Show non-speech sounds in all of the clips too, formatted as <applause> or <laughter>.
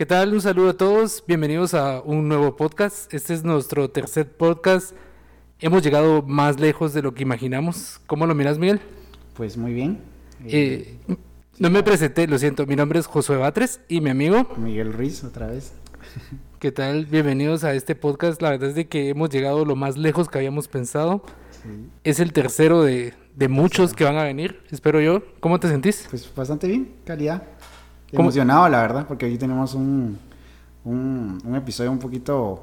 ¿Qué tal? Un saludo a todos. Bienvenidos a un nuevo podcast. Este es nuestro tercer podcast. Hemos llegado más lejos de lo que imaginamos. ¿Cómo lo miras, Miguel? Pues muy bien. Eh, no me presenté, lo siento. Mi nombre es Josué Batres y mi amigo. Miguel Ruiz, otra vez. <laughs> ¿Qué tal? Bienvenidos a este podcast. La verdad es de que hemos llegado lo más lejos que habíamos pensado. Es el tercero de, de muchos que van a venir, espero yo. ¿Cómo te sentís? Pues bastante bien, calidad. Emocionado, la verdad, porque hoy tenemos un, un, un episodio un poquito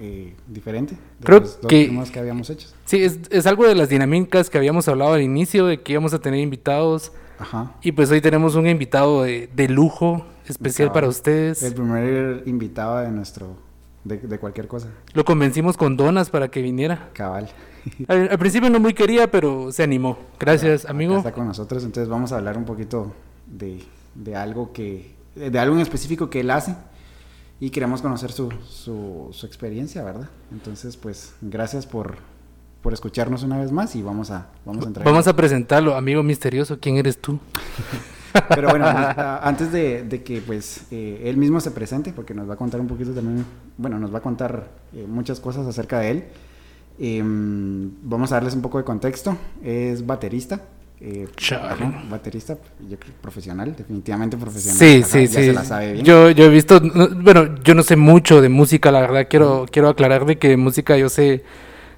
eh, diferente de Creo los dos que- que habíamos hecho. Sí, es, es algo de las dinámicas que habíamos hablado al inicio, de que íbamos a tener invitados. Ajá. Y pues hoy tenemos un invitado de, de lujo, especial para ustedes. El primer invitado de nuestro, de, de cualquier cosa. Lo convencimos con donas para que viniera. Cabal. <laughs> Al, al principio no muy quería, pero se animó. Gracias, amigo. Está con nosotros, entonces vamos a hablar un poquito de, de algo que, de algo en específico que él hace y queremos conocer su, su, su experiencia, ¿verdad? Entonces, pues, gracias por, por escucharnos una vez más y vamos a, vamos a entrar. Vamos a presentarlo, amigo misterioso. ¿Quién eres tú? <laughs> Pero bueno, <laughs> antes de, de que pues eh, él mismo se presente, porque nos va a contar un poquito también, bueno, nos va a contar eh, muchas cosas acerca de él. em, vamos a darles un poco de contexto. Es baterista. Eh, baterista, yo creo profesional, definitivamente profesional. Sí, Ajá, sí, ya sí. se la sabe bien. Yo, yo he visto, no, bueno, yo no sé mucho de música, la verdad. Quiero, quiero aclarar de que música yo sé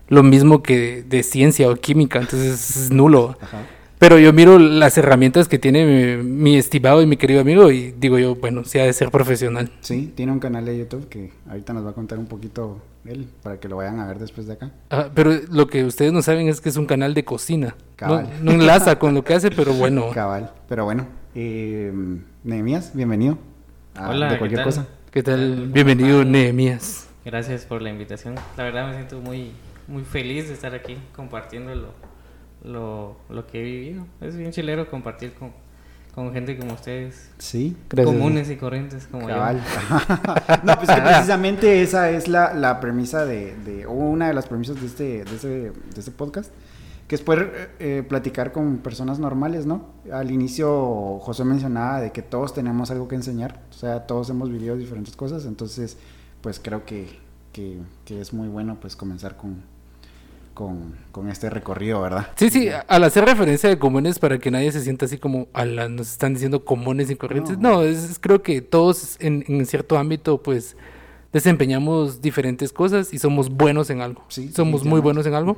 lo mismo que de, de ciencia o química, entonces es nulo. Ajá. Pero yo miro las herramientas que tiene mi, mi estimado y mi querido amigo y digo yo, bueno, sí ha de ser profesional. Sí, tiene un canal de YouTube que ahorita nos va a contar un poquito él, para que lo vayan a ver después de acá. Ah, pero lo que ustedes no saben es que es un canal de cocina. No, Cabal. no enlaza con lo que hace, pero bueno. <laughs> Cabal. Pero bueno, eh, Nehemías, bienvenido. a Hola, de ¿qué cualquier tal? cosa. ¿Qué tal? Bienvenido, Nehemías. Gracias por la invitación. La verdad me siento muy, muy feliz de estar aquí compartiendo lo, lo, lo que he vivido. Es bien chilero compartir con, con gente como ustedes, Sí. Gracias. comunes y corrientes como Cabal. <laughs> <laughs> no, pues que precisamente esa es la, la premisa de, de- o una de las premisas de este, de este, de este podcast, que es poder eh, platicar con personas normales, ¿no? Al inicio José mencionaba de que todos tenemos algo que enseñar, o sea, todos hemos vivido diferentes cosas, entonces, pues creo que, que, que es muy bueno pues comenzar con, con, con este recorrido, ¿verdad? Sí, sí, al hacer referencia de comunes para que nadie se sienta así como, ala, nos están diciendo comunes y corrientes. No. No, es, es- creo que todos en, en cierto ámbito, pues, desempeñamos diferentes cosas y somos buenos en algo. Sí, somos muy buenos en algo.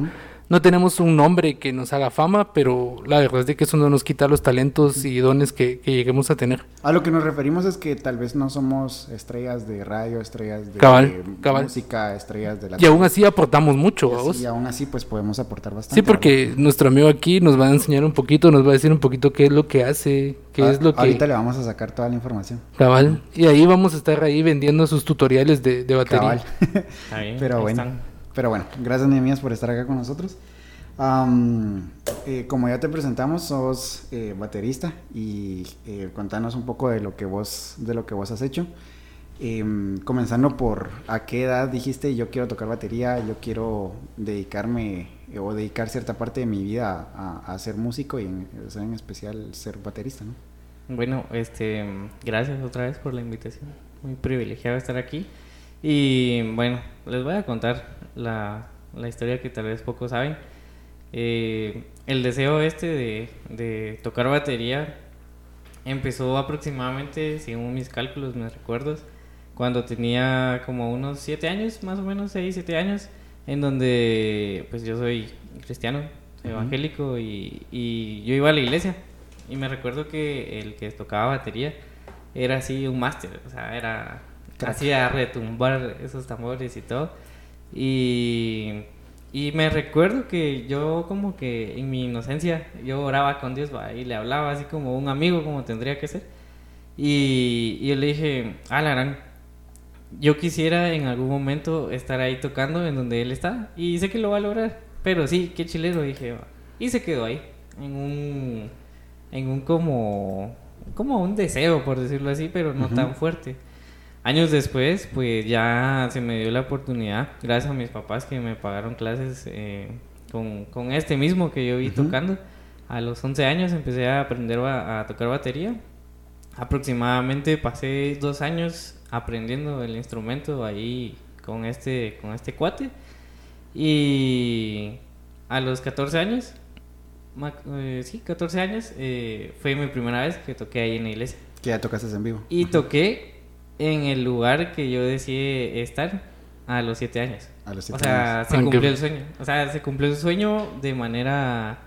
No tenemos un nombre que nos haga fama, pero la verdad es de que eso no nos quita los talentos y dones que, que lleguemos a tener. A lo que nos referimos es que tal vez no somos estrellas de radio, estrellas de Cabal, eh, cabal. música, estrellas de la Y aún así aportamos mucho, y, y aún así pues podemos aportar bastante. Sí, porque nuestro amigo aquí nos va a enseñar un poquito, nos va a decir un poquito qué es lo que hace, qué es lo que... Ahorita le vamos a sacar toda la información. Cabal. Y ahí vamos a estar ahí vendiendo sus tutoriales de, de batería. Bien, Pero ahí bueno. están. Pero bueno, gracias Nehemías por estar acá con nosotros. Am, eh, como ya te presentamos, sos eh, baterista y eh, contanos un poco de lo que vos, de lo que vos has hecho. Em, comenzando por a qué edad dijiste yo quiero tocar batería, yo quiero dedicarme eh, o dedicar cierta parte de mi vida a, a ser músico y en, en especial ser baterista, ¿no? Bueno, este, gracias otra vez por la invitación. Muy privilegiado estar aquí. Y bueno, les voy a contar la, la historia que tal vez pocos saben. Eh, el deseo este de, de tocar batería empezó aproximadamente, según mis cálculos, mis recuerdos, cuando tenía como unos 7 años, más o menos 6, 7 años, en donde pues yo soy cristiano, soy evangélico y, y yo iba a la iglesia. Y me recuerdo que el que tocaba batería era así un máster, o sea, era Hacía retumbar esos tambores y todo. Y, y me recuerdo que yo como que en mi inocencia yo oraba con Dios ¿va? y le hablaba así como un amigo como tendría que ser. Y, y yo le dije, la gran, yo quisiera en algún momento estar ahí tocando en donde él está y sé que lo va a lograr. Pero sí, qué chileno, dije. "va". Y se quedó ahí, en un, en un como, como un deseo, por decirlo así, pero no tan fuerte. Años después, pues ya se me dio la oportunidad, gracias a mis papás que me pagaron clases eh, con, con este mismo que yo vi Ujú. tocando. A los 11 años empecé a aprender ba- a tocar batería aproximadamente pasé dos años aprendiendo el instrumento ahí con este, con este cuate. Y a los 14 años, eh, sí, 14 años, eh, fue mi primera vez que toqué ahí en la iglesia. Que ya tocaste en vivo. Y toqué en el lugar que yo deseé estar a los 7 años. A los O siete sea, años. se cumplió el sueño. O sea, se cumplió el sueño de manera...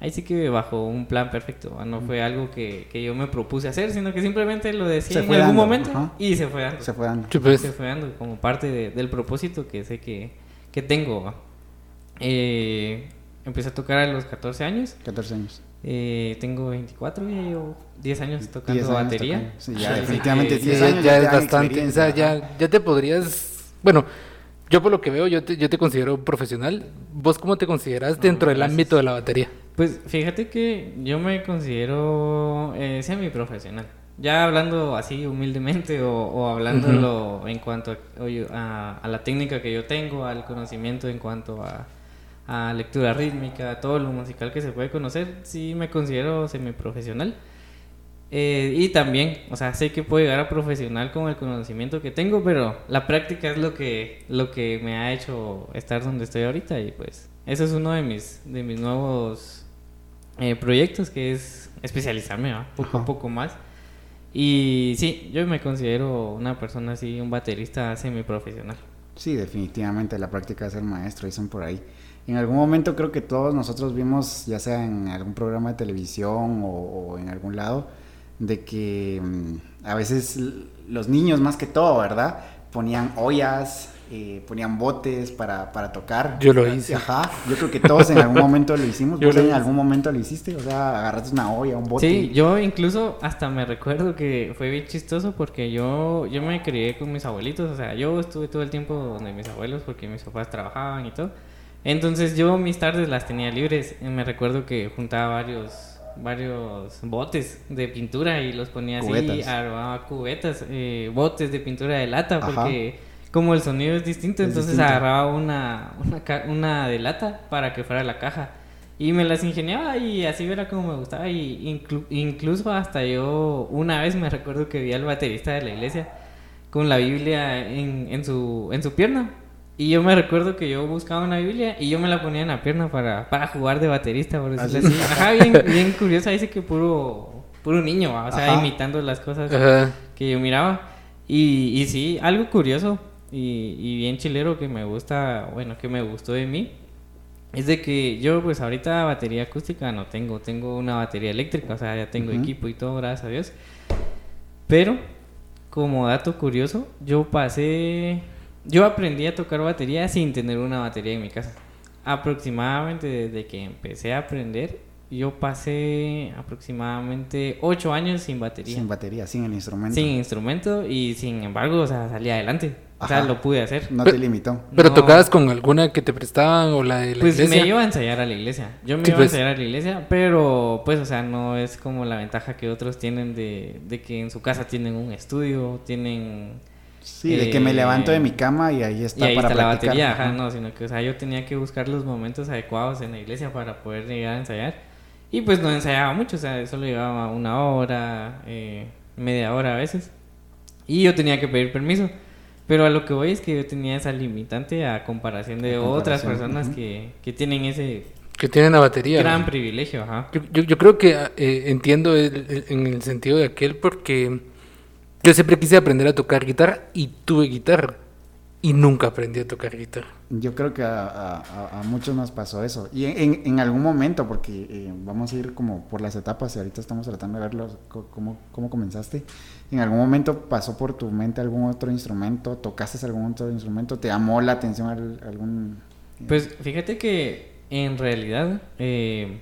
Ahí sí que bajo un plan perfecto. No fue algo que, que yo me propuse hacer, sino que simplemente lo decía en algún dando, momento ajá. y se fue dando. Se fue dando. Sí, pues. Se fue dando como parte de- del propósito que sé que, que tengo. Eh, empecé a tocar a los 14 años. 14 años. Eh, tengo 24 y ya llevo 10 años tocando 10 años batería. tocando. Sí, ya que- definitivamente Sí, 10 ya, años ya te es bastante. O sea, ya, ya te podrías. Bueno, yo por lo que veo, yo te, yo te considero profesional. ¿Vos cómo te consideras dentro del ámbito de la batería? Pues fíjate que yo me considero eh, semiprofesional. Ya hablando así humildemente o, o hablándolo en cuanto a- a la técnica que yo tengo, al conocimiento en cuanto a, a lectura rítmica, todo lo musical que se puede conocer, sí me considero semiprofesional. Eh, y también, o sea, sé que puedo llegar a profesional con el conocimiento que tengo, pero la práctica es lo que, lo que me ha hecho estar donde estoy ahorita y pues eso es uno de mis, de mis nuevos eh, proyectos, que es especializarme ¿va? poco a Ajá. poco más. Y sí, yo me considero una persona así, un baterista semiprofesional. Sí, definitivamente la práctica es el maestro, dicen por ahí. En algún momento creo que todos nosotros vimos, ya sea en algún programa de televisión o, o en algún lado, de que mm, a veces los niños más que todo, ¿verdad? Ponían ollas, eh, ponían botes para, para tocar. Yo lo hice. Ajá, yo creo que todos en algún momento lo hicimos. <laughs> Yo ¿Vos lo en algún momento lo hiciste? O sea, agarraste una olla, un bote. Sí, yo incluso hasta me recuerdo que fue bien chistoso porque yo, yo me crié con mis abuelitos, o sea, yo estuve todo el tiempo donde mis abuelos porque mis papás trabajaban y todo. Entonces yo mis tardes las tenía libres y me recuerdo que juntaba varios varios botes de pintura y los ponía así, Cubetas. armaba cubetas, eh, botes de pintura de lata Ajá. porque como el sonido es distinto, Es entonces distinto. agarraba una, una, una de lata para que fuera la caja. Y me las ingeniaba y así era como me gustaba. Y inclu- incluso hasta yo una vez me recuerdo que vi al baterista de la iglesia con la Biblia en, en, su, en su pierna. Y yo me recuerdo que yo buscaba una Biblia y yo me la ponía en la pierna para, para jugar de baterista, por decirlo Así. así. Ajá, bien, bien curiosa, dice que puro, puro niño, ¿va? o sea, Ajá. imitando las cosas Ajá. que yo miraba. Y, y sí, algo curioso y, y bien chilero que me gusta, bueno, que me gustó de mí, es de que yo pues ahorita batería acústica no tengo, tengo una batería eléctrica, o sea, ya tengo equipo y todo, gracias a Dios. Pero, como dato curioso, yo pasé, yo aprendí a tocar batería sin tener una batería en mi casa. Aproximadamente desde que empecé a aprender, yo pasé aproximadamente 8 años sin batería. Sin batería, sin el instrumento. Sin instrumento y sin embargo, o sea, salí adelante. O sea, lo pude hacer. No te limitó. ¿Pero No. tocabas con alguna que te prestaban o la de la Pues iglesia? me iba a ensayar a la iglesia. Yo me Sí, iba pues. a ensayar a la iglesia, pero pues, o sea, no es como la ventaja que otros tienen de, de que en su casa tienen un estudio, tienen... Sí, de que me levanto de mi cama y ahí y está ahí para está la practicar. batería, ajá, no, sino que, o sea, yo tenía que buscar los momentos adecuados en la iglesia para poder llegar a ensayar. Y pues no ensayaba mucho, o sea, solo llegaba una hora, eh, media hora a veces. Y yo tenía que pedir permiso. Pero a lo que voy es que yo tenía esa limitante a comparación de A otras comparación, personas ujú. que, que tienen ese Que tienen la batería. gran ¿no? privilegio, ajá. Yo, yo, yo creo que eh, entiendo el- el- en el sentido de aquel porque yo siempre quise aprender a tocar guitarra y tuve guitarra y nunca aprendí a tocar guitarra. Yo creo que a, a- a- a muchos nos pasó eso. Y en, algún momento, porque eh, vamos a ir como por las etapas y ahorita estamos tratando de ver cómo, cómo comenzaste. En algún momento pasó por tu mente algún otro instrumento, tocaste algún otro instrumento, te llamó la atención al- algún... Pues fíjate que en realidad, eh,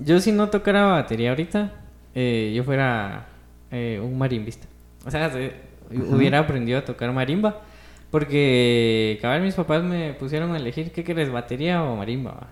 yo si no tocara batería ahorita, eh, yo fuera eh, un marimbista. O sea, se- hubiera aprendido a tocar marimba. Porque, cabal, mis papás me pusieron a elegir qué quieres, batería o marimba.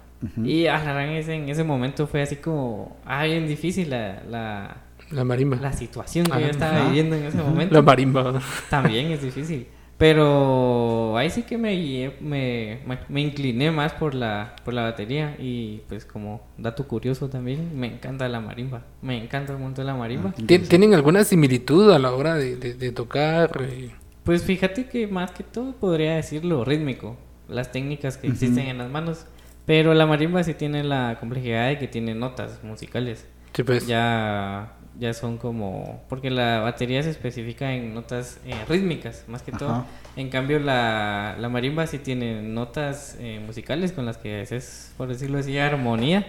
Y a la gran ese, en ese momento fue así como, ah, bien difícil la, la, La marimba. la situación que Ah, yo estaba viviendo en ese <laughs> momento. La marimba. También es difícil. Pero ahí sí que me, me, me, me incliné más por la, por la batería y pues como dato curioso también, me encanta la marimba. Me encanta un montón la marimba. ¿Tien- ¿Tienen alguna similitud a la hora de, de- de tocar? eh? Pues fíjate que más que todo podría decir lo rítmico, las técnicas que existen en las manos. Pero la marimba sí tiene la complejidad de que tiene notas musicales. Sí, pues. Ya, ya son como... Porque la batería se especifica en notas eh, rítmicas, más que todo. En cambio, la, la marimba sí tiene notas eh, musicales con las que haces, por decirlo así, armonía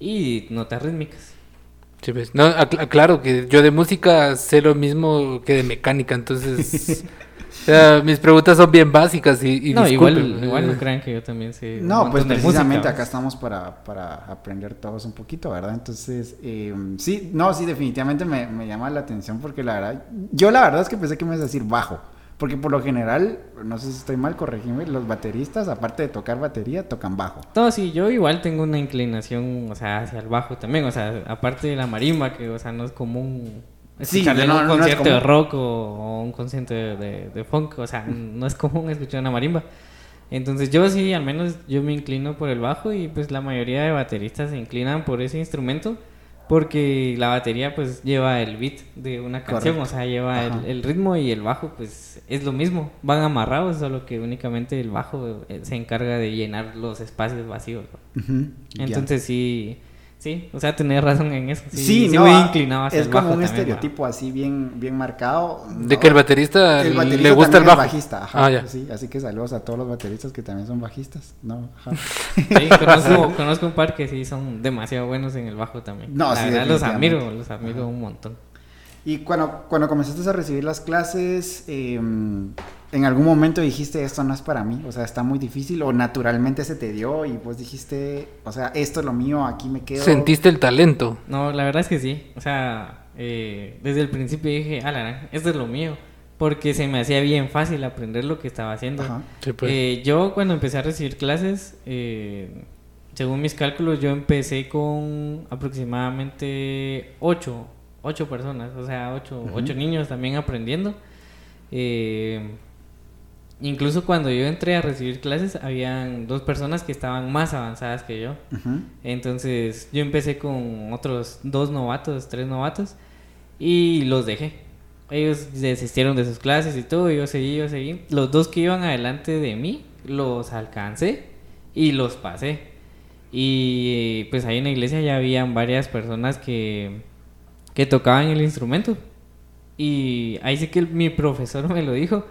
y notas rítmicas. Sí, pues. No, ac- aclaro que yo de música sé lo mismo que de mecánica, entonces. <laughs> sea, mis preguntas son bien básicas y, y no, igual, no crean que yo también sé. No, pues precisamente música, acá estamos para, para aprender todos un poquito, ¿verdad? Entonces, eh, sí, no, sí, definitivamente me, me llama la atención porque la verdad, yo la verdad es que pensé que me ibas a decir bajo, porque por lo general, no sé si estoy mal, corregime, los bateristas, aparte de tocar batería, tocan bajo. No, sí, yo igual tengo una inclinación, o sea, hacia el bajo también, o sea, aparte de la marimba, que, o sea, no es común Sí, no, un no concierto de rock o, o un concierto de, de- de funk, o sea, <laughs> no es común escuchar una marimba. Entonces yo sí, al menos yo me inclino por el bajo y pues la mayoría de bateristas se inclinan por ese instrumento porque la batería pues lleva el beat de una canción, Correcto. o sea, lleva el, el ritmo y el bajo pues es lo mismo, van amarrados, solo que únicamente el bajo eh, se encarga de llenar los espacios vacíos. ¿no? Ujú, ya. Entonces sí, sí, o sea, tenés razón en eso. Sí, Sí, sí no, voy ah, inclinado hacia es el como bajo un estereotipo así bien, bien marcado. De ¿no? que el baterista, El baterista le gusta el es bajo. bajista, ajá, ah, ya. sí, así que saludos a todos los bateristas que también son bajistas, ¿no? Ajá. Sí, conozco, conozco un par que sí son demasiado buenos en el bajo también. No, La sí, verdad los admiro, los admiro un montón. Y cuando, cuando comenzaste a recibir las clases, eh, ¿en algún momento dijiste esto no es para mí? O sea, está muy difícil o naturalmente se te dio y pues dijiste, o sea, esto es lo mío, aquí me quedo. Sentiste el talento. No, la verdad es que sí. O sea, eh, desde el principio dije, ah, esto es lo mío. Porque se me hacía bien fácil aprender lo que estaba haciendo. Ajá. Sí, pues. Eh, yo cuando empecé a recibir clases, eh, según mis cálculos, yo empecé con aproximadamente ocho, ocho personas, o sea, ocho, Ujú. ocho niños también aprendiendo. Eh, incluso cuando yo entré a recibir clases, habían dos personas que estaban más avanzadas que yo. Ujú. Entonces yo empecé con otros dos novatos, tres novatos y los dejé. Ellos desistieron de sus clases y todo, y yo seguí, yo seguí. Los dos que iban adelante de mí los alcancé y los pasé. Y pues ahí en la iglesia ya habían varias personas que, que tocaban el instrumento. Y ahí sí que el- mi profesor <laughs> me lo dijo.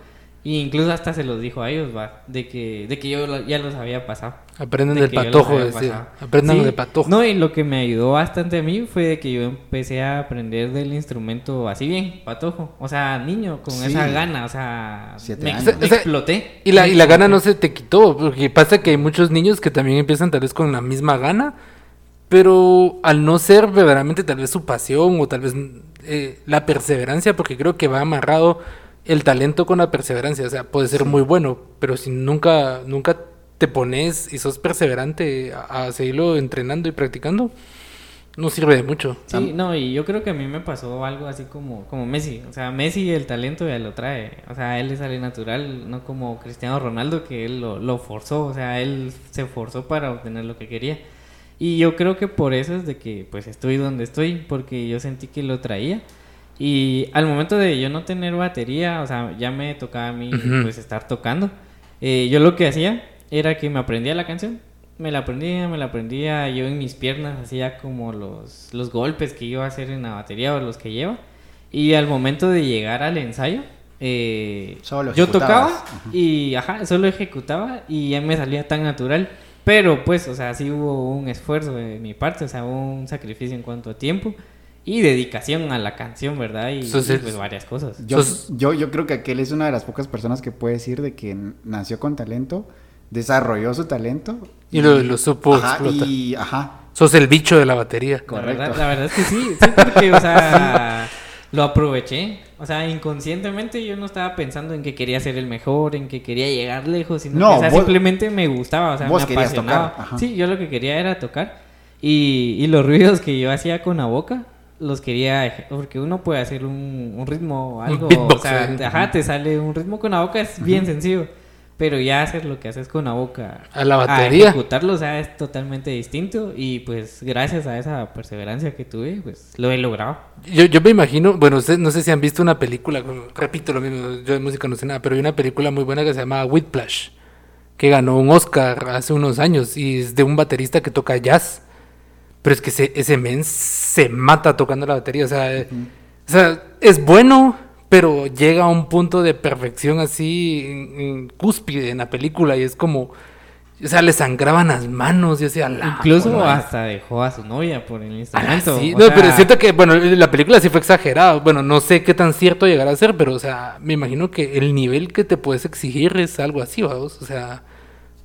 E incluso hasta se los dijo a ellos, va, de que, de que yo lo- ya los había pasado. Aprendan de del patojo, decía. Aprendan Sí, del patojo. No, y lo que me ayudó bastante a mí fue de que yo empecé a aprender del instrumento así bien, patojo. O sea, niño, con Sí. esa gana, o sea, Siete me, años. me O sea, exploté. Y la, y la gana no se te quitó, porque pasa que hay muchos niños que también empiezan tal vez con la misma gana, pero al no ser verdaderamente tal vez su pasión o tal vez eh, la perseverancia, porque creo que va amarrado el talento con la perseverancia, o sea, puede ser muy bueno, pero si nunca, nunca te pones y sos perseverante a, a seguirlo entrenando y practicando, no sirve de mucho. Sí, no, y yo creo que a mí me pasó algo así como, como Messi. O sea, Messi el talento ya lo trae. O sea, a él le sale natural, no como Cristiano Ronaldo que él lo, lo forzó. O sea, él se forzó para obtener lo que quería. Y yo creo que por eso es de que pues estoy donde estoy, porque yo sentí que lo traía. Y al momento de yo no tener batería, o sea, ya me tocaba a mí pues estar tocando. eh, yo lo que hacía era que me aprendía la canción. Me la aprendía, me la aprendía. Yo en mis piernas hacía como los, los golpes que iba a hacer en la batería o los que lleva. Y al momento de llegar al ensayo, eh, Solo yo tocaba y ajá, solo ejecutaba y ya me salía tan natural. Pero pues, o sea, sí hubo un esfuerzo de mi parte, o sea, hubo un sacrificio en cuanto a tiempo y dedicación a la canción, ¿verdad? Y, Entonces, y, pues varias cosas. Yo, Sos- yo, yo creo que aquel es una de las pocas personas que puede decir de que nació con talento, desarrolló su talento. Y lo- lo supo ajá, explotar. Y, ajá, Sos el bicho de la batería. La Correcto. verdad, la verdad es que sí, sí, porque, o sea, <laughs> lo aproveché. O sea, inconscientemente yo no estaba pensando en que quería ser el mejor, en que quería llegar lejos, sino No, que o sea, vos- simplemente me gustaba, o sea, vos me apasionaba. tocar. Sí, yo lo que quería era tocar. Y, y los ruidos que yo hacía con la boca, los quería, porque uno puede hacer un, un ritmo, algo, o sea, eh. ajá, te sale un ritmo con la boca, es bien sencillo, pero ya hacer lo que haces con la boca, A la batería. ejecutarlo, o sea, es totalmente distinto y pues gracias a esa perseverancia que tuve, pues lo he logrado. Yo, yo me imagino, bueno, no sé si han visto una película, repito lo mismo, yo de música no sé nada, pero hay una película muy buena que se llama Whiplash, que ganó un Oscar hace unos años y es de un baterista que toca jazz. Pero es que ese, ese men se mata tocando la batería, o sea, eh, o sea, es bueno, pero llega a un punto de perfección así en, en cúspide en la película y es como, o sea, le sangraban las manos y así, a la Incluso madre. hasta dejó a su novia por el Ah, instrumento. sí. No, sea, pero siento que, bueno, la película sí fue exagerada. Bueno, no sé qué tan cierto llegará a ser, pero, o sea, me imagino que el nivel que te puedes exigir es algo así, vamos. O sea,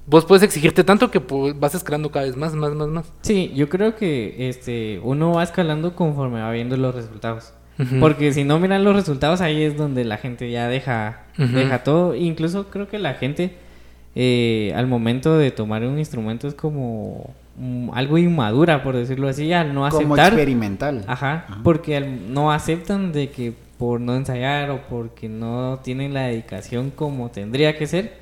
vos puedes exigirte tanto que pues, vas escalando cada vez más, más, más, más. Sí, yo creo que este uno va escalando conforme va viendo los resultados. Porque si no miran los resultados, ahí es donde la gente ya deja, deja todo. Incluso creo que la gente eh, al momento de tomar un instrumento es como mm, algo inmadura, por decirlo así, al no Como aceptar. experimental. Ajá, porque al- no aceptan de que por no ensayar o porque no tienen la dedicación como tendría que ser,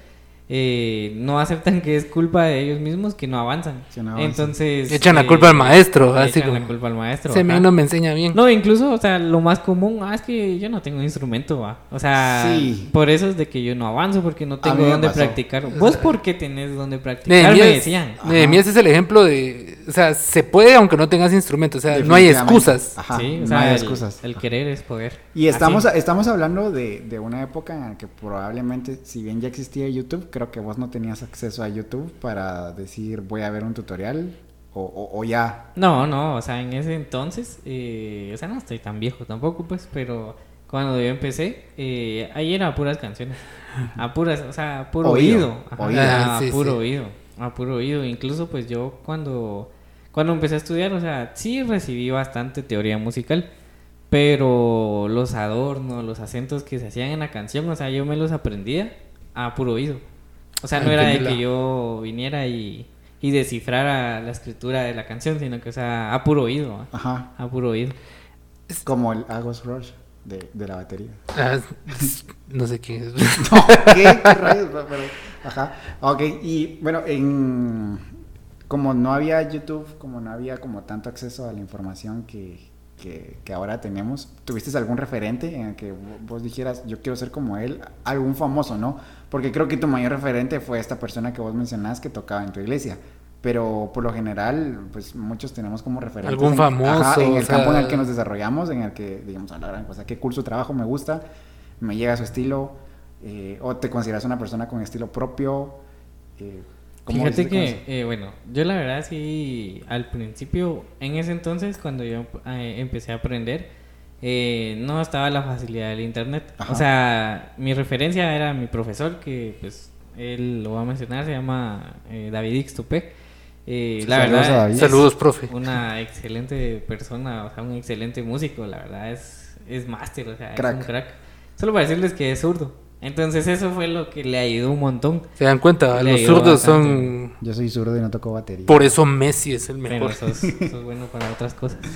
eh, no aceptan que es culpa de ellos mismos que no avanzan. Que no avanzan. Entonces... Echan la eh, culpa al maestro, así echan la culpa al maestro. Ajá. men no me enseña bien. No, incluso, o sea, lo más común, ah, es que yo no tengo instrumento, va. O sea, Sí. por eso es de que yo no avanzo, porque no tengo me dónde pasó. practicar. ¿Vos por qué tenés dónde practicar? Me Nehemías, decían. Nehemías es el ejemplo de, o sea, se puede aunque no tengas instrumento, o sea, no hay excusas. Ajá, sí, o no hay el, excusas. el querer es poder. Y estamos, Así. estamos hablando de, de una época en la que probablemente, si bien ya existía YouTube, creo que vos no tenías acceso a YouTube para decir voy a ver un tutorial o, o- o ya. No, no, o sea, en ese entonces, eh, o sea, no estoy tan viejo tampoco, pues, pero cuando yo empecé, eh, ahí era puras canciones, <laughs> a puras, o sea, a puro Oído, oído, ajá, oído. a Ah, sí, puro sí. oído, a puro oído. Incluso, pues, yo cuando, cuando empecé a estudiar, o sea, sí recibí bastante teoría musical, pero los adornos, los acentos que se hacían en la canción, o sea, yo me los aprendía a puro oído. O sea, no era de que yo viniera y, y descifrara la escritura de la canción, sino que, o sea, a puro oído. Ajá. a puro oído. Como el Agos Rush de, de la batería. Ah, no sé quién es. <laughs> No, ¿qué? ¿Qué rayos? Ajá. Ok, y bueno, en como no había YouTube, como no había como tanto acceso a la información que, que, que ahora tenemos, ¿tuviste algún referente en el que vo- vos dijeras, yo quiero ser como él? Algún famoso, ¿no? Porque creo que tu mayor referente fue esta persona que vos mencionás que tocaba en tu iglesia. Pero por lo general, pues muchos tenemos como referentes. Algún en- famoso, ajá, en o el campo en el que nos desarrollamos, en el que, digamos, a la gran cosa, qué cool su trabajo, me gusta, me llega su estilo, eh, o te consideras una persona con estilo propio. eh, ¿cómo Fíjate que, eh, bueno, yo la verdad sí, al principio, en ese entonces, cuando yo eh, empecé a aprender, eh, no estaba la facilidad del internet. Ajá. O sea, mi referencia era mi profesor, que pues él lo va a mencionar, se llama eh, David Ixtupé. Eh, la saludos verdad, Saludos, profe. Una excelente persona, o sea, un excelente músico, la verdad, es, es máster, o sea, Crack. es un crack. Solo para decirles que es zurdo. Entonces eso fue lo que le ayudó un montón. Se dan cuenta, Le los zurdos bastante. son... Yo soy zurdo y no toco batería. Por eso Messi es el Pero mejor. sos, sos <laughs> bueno para otras cosas. <laughs>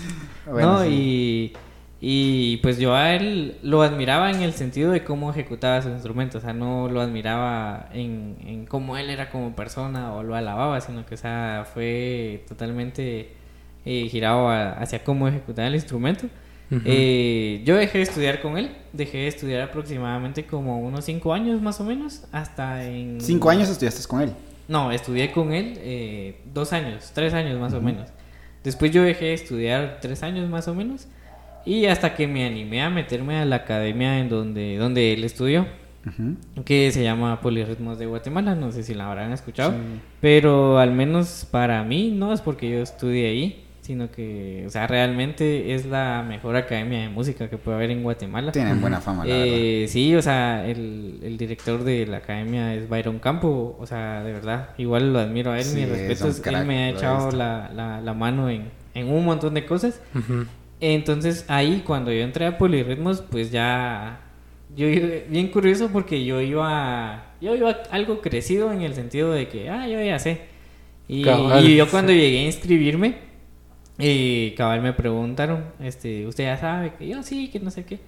Bueno, no, sí. y, y pues yo a él lo admiraba en el sentido de cómo ejecutaba sus instrumentos. O sea, no lo admiraba en, en cómo él era como persona o lo alababa, sino que, o sea, fue totalmente eh, girado a- hacia cómo ejecutaba el instrumento. Eh, yo dejé de estudiar con él. Dejé de estudiar aproximadamente como unos cinco años más o menos. Hasta en... Cinco años estudiaste con él. No, estudié con él eh, dos años, tres años más o menos. Después yo dejé de estudiar tres años más o menos. Y hasta que me animé a meterme a la academia en donde, donde él estudió, que se llama Polirritmos de Guatemala, no sé si la habrán escuchado, Sí. pero al menos para mí no es porque yo estudié ahí, sino que, o sea, realmente es la mejor academia de música que puede haber en Guatemala. Tienen buena fama, la verdad. Eh, sí, o sea, el, el director de la academia es Byron Campo, o sea, de verdad, igual lo admiro a él, Sí, mis respetos, él me ha echado la, la, la mano en, en un montón de cosas. Ujú. Entonces ahí cuando yo entré a Polirritmos, pues ya, yo iba- bien curioso porque yo iba, yo iba algo crecido en el sentido de que, ah, yo ya sé. Y, y yo cuando llegué a inscribirme, Y cabal me preguntaron, este, usted ya sabe que yo sí, que no sé qué.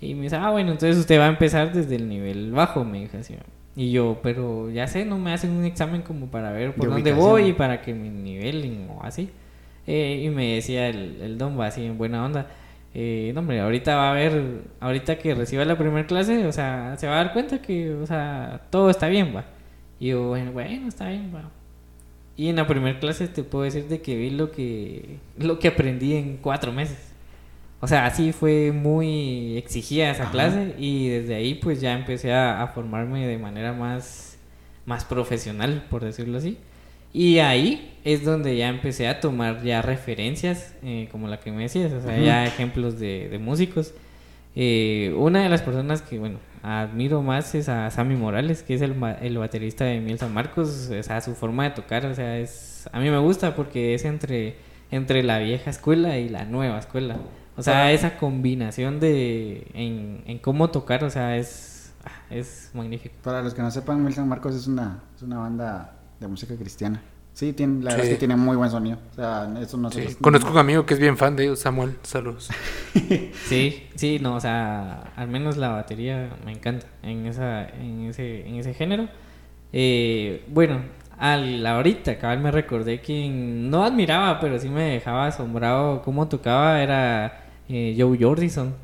Y me dice, ah, bueno, entonces usted va a empezar desde el nivel bajo, me dijo así. Y yo, pero ya sé, no me hacen un examen como para ver por De dónde ubicación. voy y para que me nivelen o así. Eh, y me decía el, el don, va así en buena onda. Eh, no, hombre, ahorita va a ver, ahorita que reciba la primera clase, o sea, se va a dar cuenta que, o sea, todo está bien, va. Y yo, bueno, bueno, está bien, va. Y en la primera clase te puedo decir de que vi lo que, lo que aprendí en cuatro meses. O sea, así fue muy exigida esa Ajá. clase y desde ahí pues ya empecé a, a formarme de manera más, más profesional, por decirlo así. Y ahí es donde ya empecé a tomar ya referencias, eh, como la que me decías, o sea, Ujú. ya ejemplos de, de músicos. Eh, una de las personas que, bueno, admiro más es a Sammy Morales, que es el, el baterista de Miel San Marcos. O sea, su forma de tocar, o sea, es a mí me gusta porque es entre, entre la vieja escuela y la nueva escuela. O sea, esa combinación de en, en cómo tocar, o sea, es, ah, es magnífico. Para los que no sepan, Mil San Marcos es una, es una banda de música cristiana. Sí, tiene, la verdad es que tiene muy buen sonido. O sea, eso no Sí, Conozco un amigo que es bien fan de ellos, Samuel. Saludos. <laughs> Sí, sí, no, o sea, al menos la batería me encanta en esa, en ese, en ese género. Eh, bueno, al ahorita, cabal me recordé que no admiraba, pero sí me dejaba asombrado cómo tocaba era eh, Joe Jordison,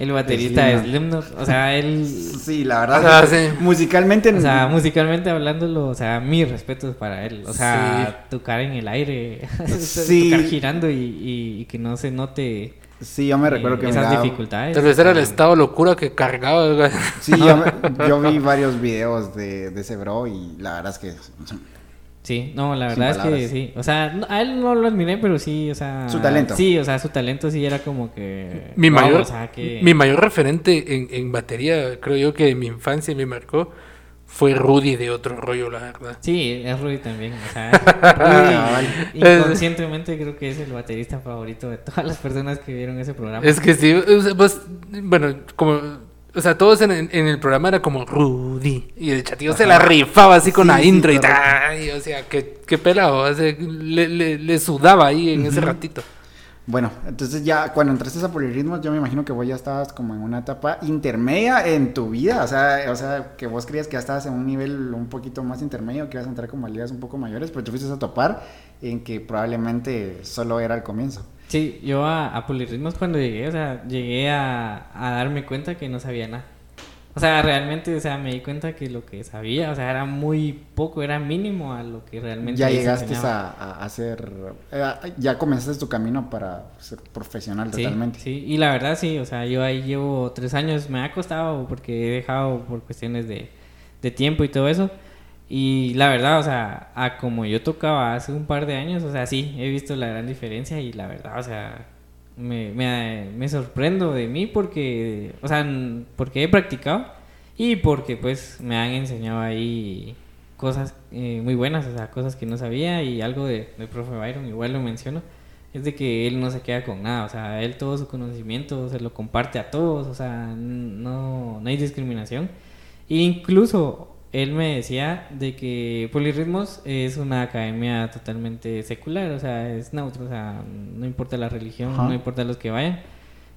el baterista de Slipknot. O sea, él, <laughs> Sí, la verdad. Que sí. Musicalmente. o sea, musicalmente hablándolo, o sea, mis respetos para él. O sea, tocar en el aire, <laughs> Sí. tocar girando y, y- y que no se note sí, yo me recuerdo eh, que esas miraba- dificultades. Tal vez era el estado locura que cargaba. Sí, yo, me- yo vi <laughs> varios videos de, de ese bro y la verdad es que Sí, no, la Sin verdad es que sí. O sea, a él no lo admiré, pero sí, o sea. Su talento. Sí, o sea, su talento sí era como que. Mi wow, mayor, o sea, que- mi mayor referente en, en batería, creo yo que de mi infancia me marcó, fue Rudy de otro rollo, la verdad. Sí, es Rudy también. O sea. <laughs> Rudy inconscientemente creo que es el baterista favorito de todas las personas que vieron ese programa. Es que sí, pues, bueno, como, o sea, todos en, en el programa era como Rudy, y el chatillo se la rifaba así con Sí, la sí, intro y, tal, y, o sea, qué, qué pelado, o sea, le, le- le sudaba ahí en ese ratito. Bueno, entonces ya cuando entraste a polirritmos, yo me imagino que vos ya estabas como en una etapa intermedia en tu vida, o sea, o sea, que vos creías que ya estabas en un nivel un poquito más intermedio, que ibas a entrar como a ligas un poco mayores, pero te fuiste a topar en que probablemente solo era el comienzo. Sí, yo a, a Polirritmos cuando llegué, o sea, llegué a, a darme cuenta que no sabía nada. O sea, realmente, o sea, me di cuenta que lo que sabía, o sea, era muy poco, era mínimo a lo que realmente Ya llegaste a, a hacer, eh, ya comenzaste tu camino para ser profesional Sí, totalmente. sí, y la verdad sí, o sea, yo ahí llevo tres años, me ha costado porque he dejado por cuestiones de, de tiempo y todo eso. Y la verdad, o sea, a como yo tocaba hace un par de años, o sea, sí, he visto la gran diferencia y la verdad, o sea, me, me, me sorprendo de mí porque, o sea, porque he practicado y porque pues me han enseñado ahí cosas eh, muy buenas, o sea, cosas que no sabía y algo de, de profe Byron, igual lo menciono, es de que él no se queda con nada, o sea, él todo su conocimiento se lo comparte a todos, o sea, no, no hay discriminación. E incluso él me decía de que Polirritmos es una academia totalmente secular, o sea, es neutro, o sea, no importa la religión, Ajá. no importa los que vayan.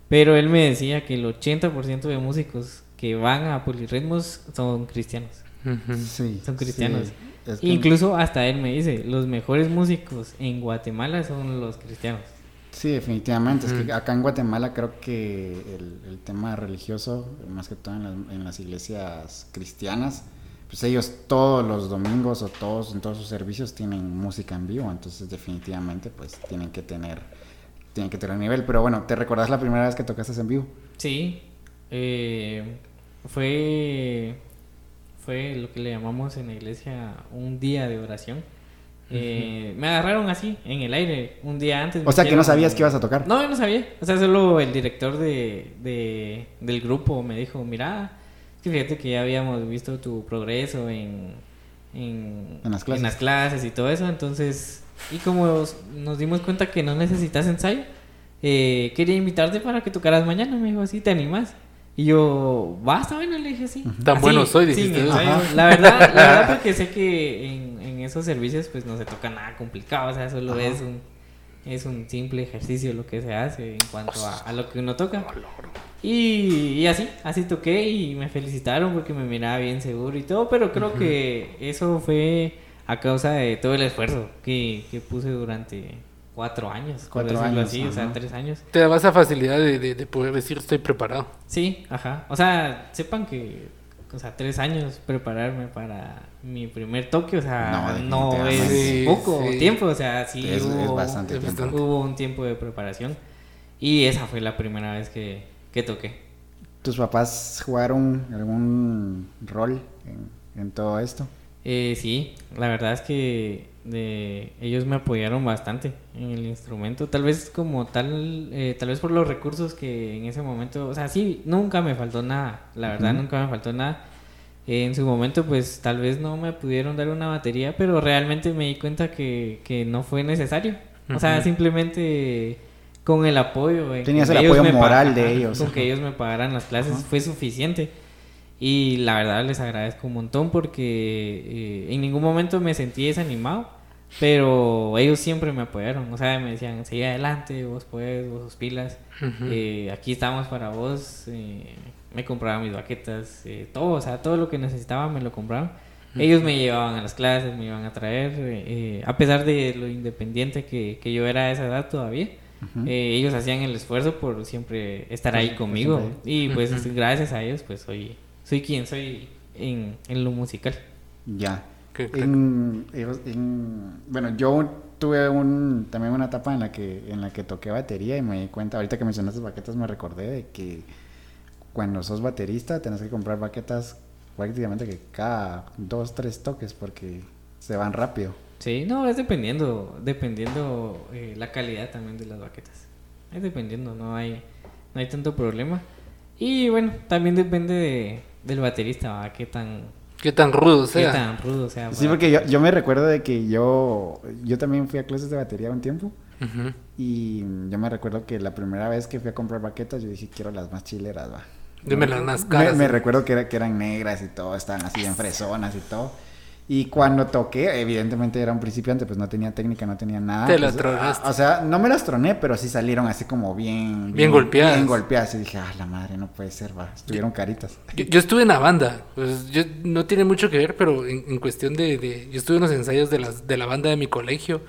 Pero él me decía que el 80% de músicos que van a Polirritmos son cristianos. Sí, Son cristianos. sí. Es que- Incluso hasta él me dice, los mejores músicos en Guatemala son los cristianos. Sí, definitivamente. Es que acá en Guatemala creo que el, el tema religioso, más que todo en las, en las iglesias cristianas, pues ellos todos los domingos o todos en todos sus servicios tienen música en vivo, entonces definitivamente pues tienen que tener tienen que tener nivel. Pero bueno, ¿te recordás la primera vez que tocaste en vivo? Sí, eh, fue, fue lo que le llamamos en la iglesia un día de oración. Eh, Me agarraron así, en el aire, un día antes. O sea que no sabías que ibas a tocar. No, yo no sabía. O sea, solo el director de, de- del grupo me dijo, mira, es que fíjate que ya habíamos visto tu progreso en, en, En las clases. clases y todo eso. Entonces, y como nos- nos dimos cuenta que no necesitas ensayo, eh, quería invitarte para que tocaras mañana. Me dijo, así, ¿te animas? Y yo, basta, bueno, le dije así. Tan Así, bueno soy, dijiste. ensayo. Ajá. La verdad, la verdad <laughs> porque sé que en, en esos servicios pues no se toca nada complicado, o sea, solo Ajá. es un Es un simple ejercicio lo que se hace en cuanto a, a lo que uno toca. Y, y así, así toqué y me felicitaron porque me miraba bien seguro y todo, pero creo que eso fue a causa de todo el esfuerzo que, que puse durante cuatro años, por Cuatro años, así, o sea, tres años. Te daba esa facilidad de, de- de poder decir estoy preparado. Sí, ajá. O sea, sepan que, o sea, tres años prepararme para mi primer toque, o sea, No, no, es. Sí, poco sí. tiempo, o sea, sí Es- es hubo, bastante tiempo. hubo un tiempo de preparación y esa fue la primera vez que, que toqué. ¿Tus papás jugaron algún rol en, en todo esto? Eh, sí, la verdad es que de, ellos me apoyaron bastante en el instrumento. Tal vez como tal, eh, tal vez por los recursos que en ese momento, o sea, sí, nunca me faltó nada, la verdad, nunca me faltó nada. Eh, en su momento, pues tal vez no me pudieron dar una batería, pero realmente me di cuenta que, que no fue necesario. O sea, simplemente con el apoyo. eh, Tenías el apoyo me moral pagaran- de ellos. Con que ellos me pagaran las clases fue suficiente. Y la verdad les agradezco un montón porque eh, en ningún momento me sentí desanimado, pero ellos siempre me apoyaron. O sea, me decían, sigue adelante, vos puedes, vos sos pilas, Ujú. eh, aquí estamos para vos. eh, me compraban mis baquetas, eh, todo, o sea, todo lo que necesitaba me lo compraban. Ellos me llevaban a las clases, me iban a traer, eh, a pesar de lo independiente que, que yo era a esa edad todavía. Ujú. eh, ellos hacían el esfuerzo por siempre estar ahí conmigo y pues gracias a ellos pues soy soy quien soy en, en lo musical. Ya. En- en- bueno, yo tuve un, también una etapa en la que en la que toqué batería y me di cuenta, ahorita que mencionaste baquetas me recordé de que cuando sos baterista tenés que comprar baquetas prácticamente que cada dos, tres toques porque se van rápido. Sí, no, es dependiendo, dependiendo eh, la calidad también de las baquetas. Es dependiendo, no hay, no hay tanto problema. Y bueno, también depende de, del baterista, ¿va? qué tan, Qué tan rudo qué sea. tan rudo sea. Sí, porque yo, yo me recuerdo de que yo, yo también fui a clases de batería un tiempo y yo me recuerdo que la primera vez que fui a comprar baquetas yo dije quiero las más chileras, va. Dime las más Me, caras. me recuerdo que, era- que eran negras y todo, estaban así en fresonas y todo. Y cuando toqué, evidentemente era un principiante, pues no tenía técnica, no tenía nada. Te las pues, tronaste. ah, O sea, no me las troné, pero sí salieron así como bien... Bien golpeadas. Bien golpeadas. Y dije, ah, la madre, no puede ser, va. Estuvieron caritas. Yo, yo estuve en la banda, pues yo no tiene mucho que ver, pero en, en cuestión de, de- Yo estuve en los ensayos de, las, de la banda de mi colegio.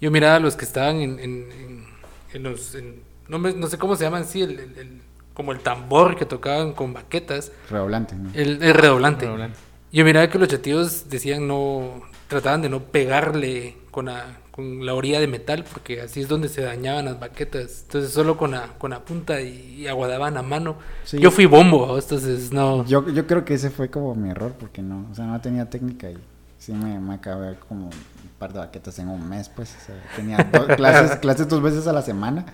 Yo miraba a los que estaban en, en, en- en los... en- no, me- no sé cómo se llaman, sí, el, el- el- como el tambor que tocaban con baquetas, Redoblante, ¿no? el, el redoblante. Redoblante. Yo miraba que los chatillos decían no... Trataban de no pegarle con la, con la orilla de metal, porque así es donde se dañaban las baquetas. Entonces solo con la, con la punta y, y aguadaban a mano. Sí. Yo fui bombo, entonces no... Yo, yo creo que ese fue como mi error, porque no, o sea, no tenía técnica y sí me, me acabé como un par de baquetas en un mes, pues. O sea, tenía dos <laughs> clases, clases dos veces a la semana.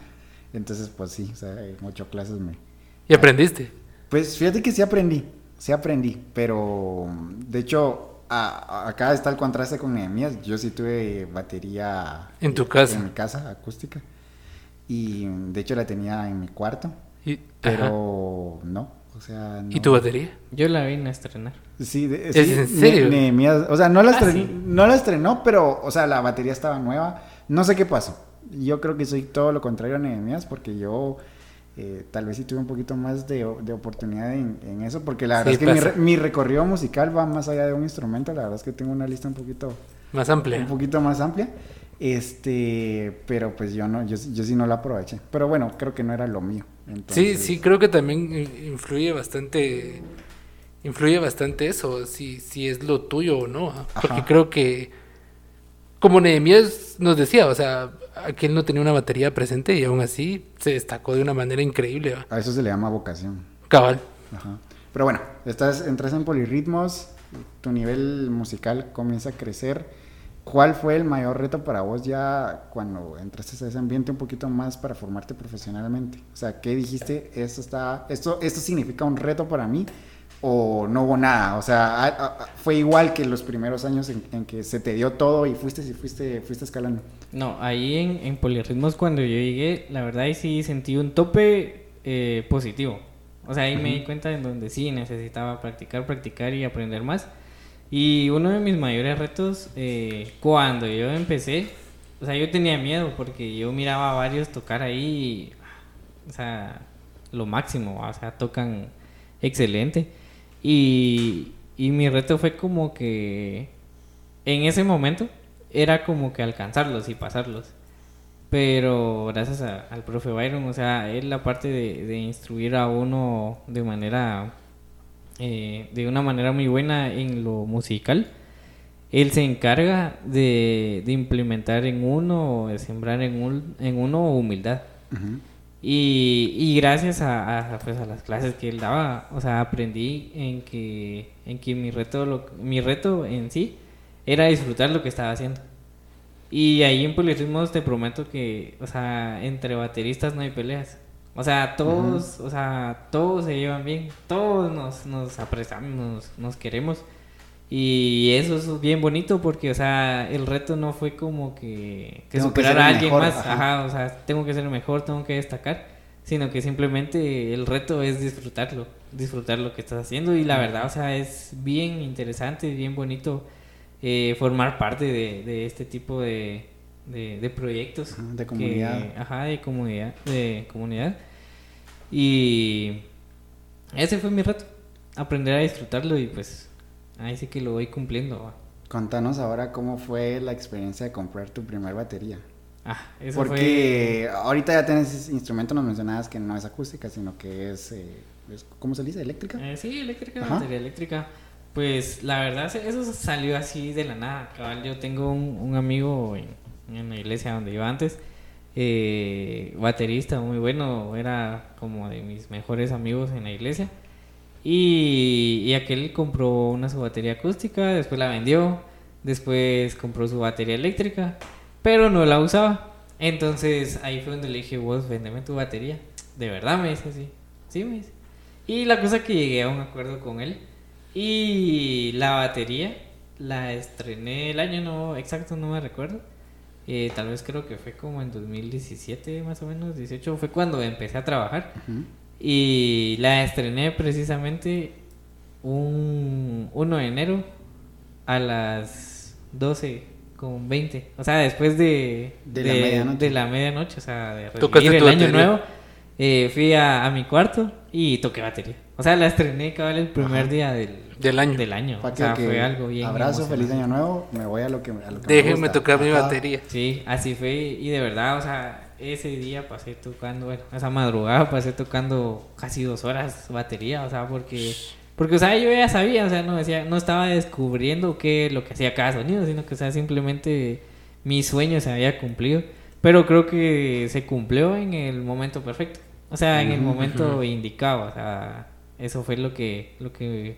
Entonces, pues sí, o sea, en ocho clases me... ¿Y aprendiste? Pues fíjate que sí aprendí, sí aprendí, pero de hecho a- acá está el contraste con Nehemías. Yo sí tuve batería En tu casa. en mi casa acústica y de hecho la tenía en mi cuarto, Y, ajá. pero no, o sea, ¿Y tu batería? Yo la vine a estrenar. Sí, de- ¿Es sí, en serio? Nehemías, o sea, no la, Ah, estren- sí. no la estrenó, pero, o sea, la batería estaba nueva. No sé qué pasó. Yo creo que soy todo lo contrario a Nehemías porque yo eh, tal vez sí tuve un poquito más de, de oportunidad en, en eso, porque la verdad Sí, es que mi, re- mi recorrido musical va más allá de un instrumento. La verdad es que tengo una lista un poquito, Más amplia. un poquito más amplia. Este, pero pues yo no, yo, sí- yo sí no la aproveché. Pero bueno, creo que no era lo mío. Sí, Entonces, sí, creo que también in- influye bastante, influye bastante eso, si, si es lo tuyo o no, porque Ajá. creo que, como Nehemías nos decía, o sea, aquel no tenía una batería presente y aún así se destacó de una manera increíble, ¿ah? A eso se le llama vocación. cabal. Ajá. Pero bueno, estás, entras en polirritmos, tu nivel musical comienza a crecer. ¿Cuál fue el mayor reto para vos ya cuando entraste a ese ambiente un poquito más para formarte profesionalmente? O sea, ¿qué dijiste? Esto está, esto, esto significa un reto para mí o no hubo nada. O sea, a- a- a- fue igual que los primeros años en, en que se te dio todo y fuiste, y fuiste, fuiste escalando. No, ahí en, en Polirritmos cuando yo llegué, la verdad ahí sí sentí un tope eh, positivo. O sea, ahí me di cuenta en donde sí necesitaba practicar, practicar y aprender más. Y uno de mis mayores retos eh, cuando yo empecé o sea, yo tenía miedo porque yo miraba a varios tocar ahí, y, o sea, lo máximo, o sea, tocan excelente. Y, y mi reto fue como que en ese momento era como que alcanzarlos y pasarlos. Pero gracias al profe Byron, o sea, él la parte de, instruir a uno de manera, eh, de una manera muy buena en lo musical, él se encarga de, de implementar en uno, de sembrar en, un, en uno humildad. Y, y, gracias a, a, pues a las clases que él daba, o sea, aprendí en que, en que mi, reto, lo, mi reto en sí era disfrutar lo que estaba haciendo. Y ahí en Poliritmos te prometo que, o sea, entre bateristas no hay peleas. O sea, todos, o sea, todos se llevan bien, todos nos, nos apreciamos, nos, queremos. Y eso es bien bonito porque, o sea, el reto no fue como que, que superar a alguien más. Ajá. o sea, tengo que ser el mejor, tengo que destacar. Sino que simplemente el reto es disfrutarlo, disfrutar lo que estás haciendo. Y la verdad, o sea, es bien interesante, bien bonito eh, formar parte de, de, este tipo de, de, proyectos. de comunidad. ajá, de comunidad, de comunidad. Y ese fue mi reto, aprender a disfrutarlo y pues ahí sí que lo voy cumpliendo. Contanos ahora cómo fue la experiencia de comprar tu primer batería. Ah, eso Porque ahorita ya tienes instrumento, nos mencionabas que no es acústica, sino que es, eh, ¿cómo se dice? ¿Eléctrica? Eh, sí, eléctrica, batería eléctrica. Pues la verdad, eso salió así de la nada. Cabal, yo tengo un, amigo en, la iglesia donde iba antes, eh, baterista muy bueno, era como de mis mejores amigos en la iglesia. Y, aquel compró una su batería acústica, después la vendió, después compró su batería eléctrica, pero no la usaba. Entonces ahí fue donde le dije, vos, vendeme tu batería. De verdad me dice así. Sí, me dice. Y la cosa que llegué a un acuerdo con él y la batería la estrené el año no exacto, no me recuerdo. Eh, tal vez creo que fue como en 2017 más o menos, 18, fue cuando empecé a trabajar. Y la estrené precisamente un 1 de enero a las 12 con 20. O sea, después de, de, la, medianoche. de la medianoche, o sea, de recibir el año nuevo. Eh, fui a, a mi cuarto y toqué batería. O sea, la estrené cabal el primer día del, del año. Del año. O sea, fue algo bien. Abrazo, feliz año nuevo, me voy a lo que, a lo que Déjenme tocar mi batería. Sí, así fue. Y de verdad, o sea, ese día pasé tocando, bueno, esa madrugada pasé tocando casi dos horas batería, o sea, porque. Porque, o sea, yo ya sabía, o sea, no, decía, no estaba descubriendo qué lo que hacía cada sonido, sino que, o sea, simplemente mi sueño se había cumplido. Pero creo que se cumplió en el momento perfecto. O sea, en el momento indicado, o sea, eso fue lo que, lo que,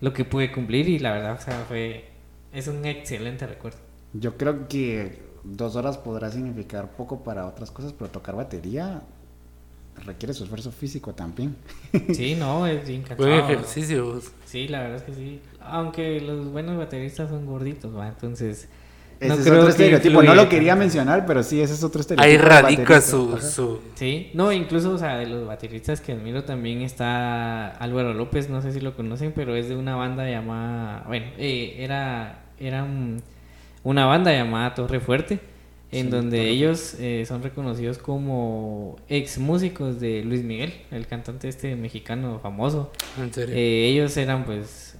lo que pude cumplir y la verdad, o sea, fue, es un excelente recuerdo. Yo creo que dos horas podrá significar poco para otras cosas, pero tocar batería requiere su esfuerzo físico también. <laughs> Sí, no, es bien cansado. Buen ejercicio. Sí, la verdad es que sí. Aunque los buenos bateristas son gorditos, ¿va? Entonces ese es otro estereotipo. No lo quería mencionar, pero sí, ese es otro estereotipo. Ahí radica su, su, Sí, no, incluso, o sea, de los bateristas que admiro también está Álvaro López, no sé si lo conocen, pero es de una banda llamada. Bueno, eh, era, era una banda llamada Torre Fuerte, en donde ellos eh, son reconocidos como ex músicos de Luis Miguel, el cantante este mexicano famoso. ¿En serio? Eh, ellos eran, pues.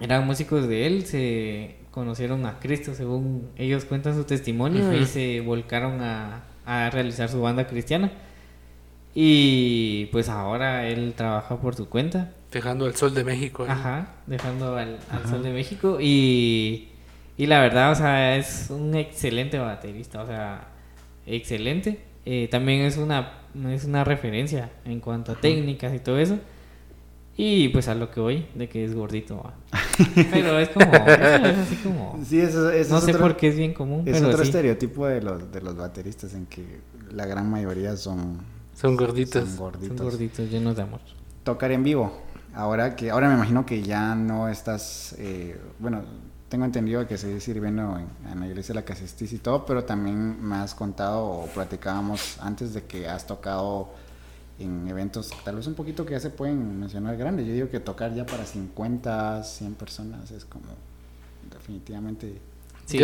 eran músicos de él, se conocieron a Cristo, según ellos cuentan su testimonio, y se volcaron a, a, realizar su banda cristiana. Y pues ahora él trabaja por su cuenta. Dejando al sol de México. Ajá, dejando al, sol de México. Y, y, la verdad, o sea, es un excelente baterista, o sea, excelente. Eh, también es una, es una referencia en cuanto a técnicas y todo eso. Y pues a lo que voy, de que es gordito. <laughs> Pero es como, es así como... Sí, eso, eso no sé por qué es bien común. Es otro estereotipo de los, de los bateristas en que la gran mayoría son... Son gorditos. Son gorditos. Son gorditos, llenos de amor. Tocar en vivo. Ahora que ahora me imagino que ya no estás... Eh, bueno, tengo entendido que seguís sirviendo en, en, la iglesia de la Casestis y todo, pero también me has contado o platicábamos antes de que has tocado en eventos tal vez un poquito que ya se pueden mencionar grandes. Yo digo que tocar ya para 50, 100 personas es como definitivamente... Sí.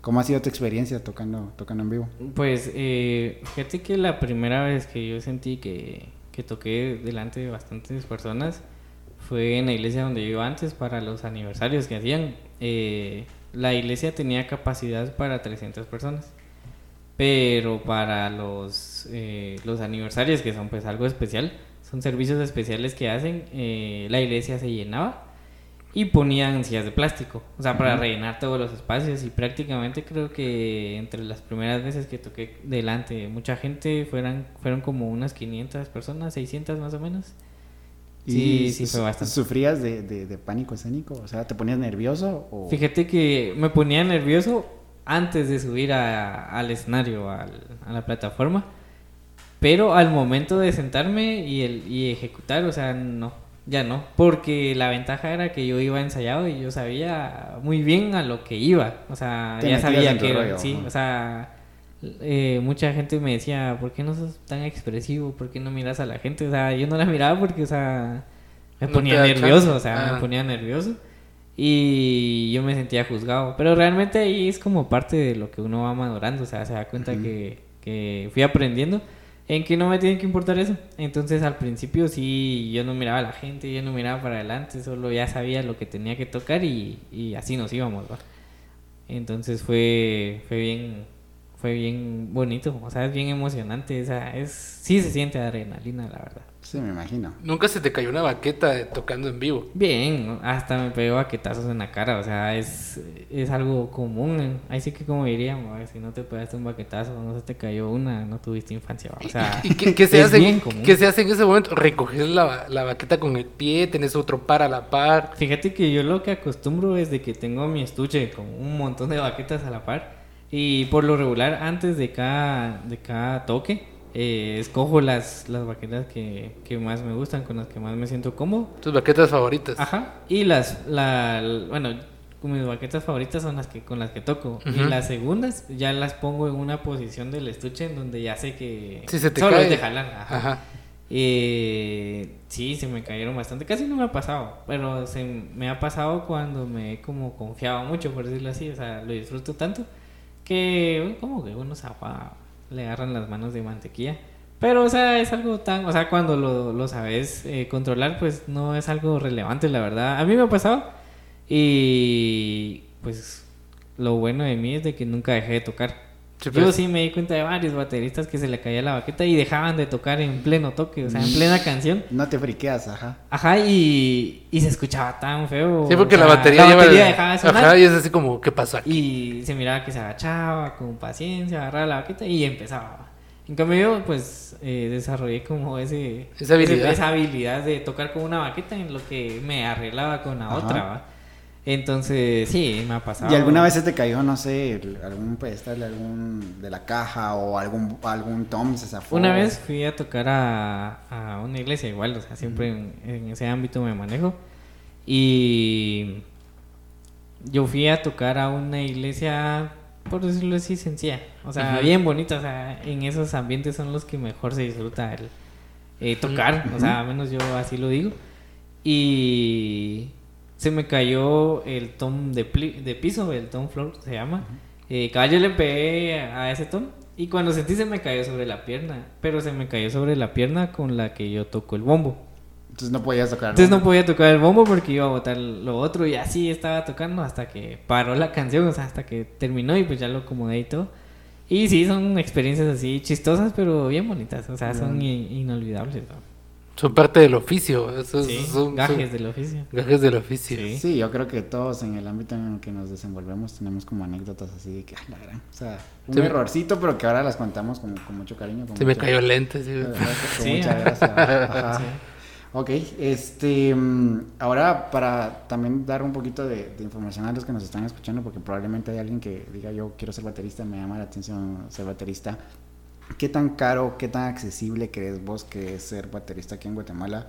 ¿Cómo ha sido tu experiencia tocando, tocando en vivo? Pues, eh, fíjate que la primera vez que yo sentí que, que toqué delante de bastantes personas fue en la iglesia donde yo iba antes para los aniversarios que hacían. Eh, la iglesia tenía capacidad para 300 personas, pero para los, eh, los aniversarios, que son pues algo especial, son servicios especiales que hacen, eh, la iglesia se llenaba y ponían sillas de plástico, o sea, para rellenar todos los espacios y prácticamente creo que entre las primeras veces que toqué delante de mucha gente fueran, fueron como unas 500 personas, 600 más o menos. Sí, ¿Y sí, su- fue bastante. ¿Sufrías de, de- de pánico escénico? O sea, ¿te ponías nervioso? O... Fíjate que me ponía nervioso antes de subir a- al escenario, al- a la plataforma. Pero al momento de sentarme y, el, y ejecutar, o sea, no, ya no. Porque la ventaja era que yo iba ensayado y yo sabía muy bien a lo que iba. O sea, Te ya sabía que, rollo, sí, o sea, eh, mucha gente me decía, ¿por qué no sos tan expresivo? ¿Por qué no miras a la gente? O sea, yo no la miraba porque, o sea, me No ponía nervioso, chance. o sea, Ah. me ponía nervioso y yo me sentía juzgado. Pero realmente ahí es como parte de lo que uno va madurando, o sea, se da cuenta que, que fui aprendiendo en que no me tiene que importar eso. Entonces al principio sí, yo no miraba a la gente, yo no miraba para adelante, solo ya sabía lo que tenía que tocar y, y así nos íbamos, ¿va? Entonces fue, fue bien fue bien bonito, o sea, es bien emocionante, o sea, es sí se siente adrenalina, la verdad. Sí, me imagino. Nunca se te cayó una baqueta tocando en vivo. Bien, hasta me pegó baquetazos en la cara, o sea, es, es algo común. Ahí sí que como diríamos, si no te pegaste un baquetazo, no se te cayó una, no tuviste infancia, o sea, ¿Y qué, qué se es hace, bien común. qué se hace en ese momento? Recoges la, la baqueta con el pie, tenés otro par a la par. Fíjate que yo lo que acostumbro es de que tengo mi estuche con un montón de baquetas a la par y por lo regular antes de cada, de cada toque eh, escojo las, las baquetas que, que más me gustan, con las que más me siento cómodo. Tus baquetas favoritas. Ajá. Y las, la, bueno, mis baquetas favoritas son las que con las que toco. Y las segundas ya las pongo en una posición del estuche en donde ya sé que Si se te solo cae. es de jalar. Ajá. Ajá. Eh, sí, se me cayeron bastante. Casi no me ha pasado, pero se me ha pasado cuando me he como confiado mucho, por decirlo así. O sea, lo disfruto tanto que como que uno se apaga, le agarran las manos de mantequilla. Pero, o sea, es algo tan... O sea, cuando lo, lo sabes eh, controlar, pues no es algo relevante, la verdad. A mí me ha pasado y pues lo bueno de mí es de que nunca dejé de tocar. Sí, Yo pues. sí me di cuenta de varios bateristas que se le caía la baqueta y dejaban de tocar en pleno toque, o sea, en plena canción. No te friqueas, ajá. Ajá, y, y se escuchaba tan feo. Sí, porque o la sea, batería la lleva batería el- dejaba de sonar. Ajá, y es así como, ¿qué pasó aquí? Y se miraba que se agachaba con paciencia, agarraba la baqueta y empezaba. En cambio yo, pues, eh, desarrollé como ese, Esa habilidad. ese- esa habilidad de tocar con una baqueta en lo que me arreglaba con la Ajá. otra, ¿va? Entonces, sí, me ha pasado. ¿Y alguna vez se te cayó, no sé, algún pedestal de, algún, de la caja o algún, algún tom se zafó? Una vez fui a tocar a, a una iglesia igual, o sea, siempre en, en ese ámbito me manejo. Y yo fui a tocar a una iglesia, por decirlo así, sencilla. O sea, Ujú. bien bonita. O sea, en esos ambientes son los que mejor se disfruta el eh, tocar. O sea, al menos yo así lo digo. Y se me cayó el tom de, pli- de piso, el tom floor se llama. Eh, caballo le pegué a ese tom y cuando sentí se me cayó sobre la pierna, pero se me cayó sobre la pierna con la que yo toco el bombo. Entonces no podías tocar. Entonces no podía tocar el bombo porque iba a botar lo otro y así estaba tocando hasta que paró la canción, o sea, hasta que terminó y pues ya lo acomodé y todo. Y sí, son experiencias así chistosas, pero bien bonitas, o sea, son i- inolvidables. ¿no? Son parte del oficio. Esos Sí, son, gajes son del oficio. gajes del oficio. Sí. Sí, yo creo que todos en el ámbito en el que nos desenvolvemos tenemos como anécdotas así de que, "Ay, la gran, o sea, un errorcito, pero que ahora las contamos con, con mucho cariño. con Se me cayó el lente. sí. con <laughs> Sí, mucha gracia. Ok, este, mm, ahora para también dar un poquito de, de información a los que nos están escuchando, porque probablemente hay alguien que diga yo quiero ser baterista, me llama la atención ser baterista. ¿Qué tan caro, qué tan accesible crees vos que es ser baterista aquí en Guatemala?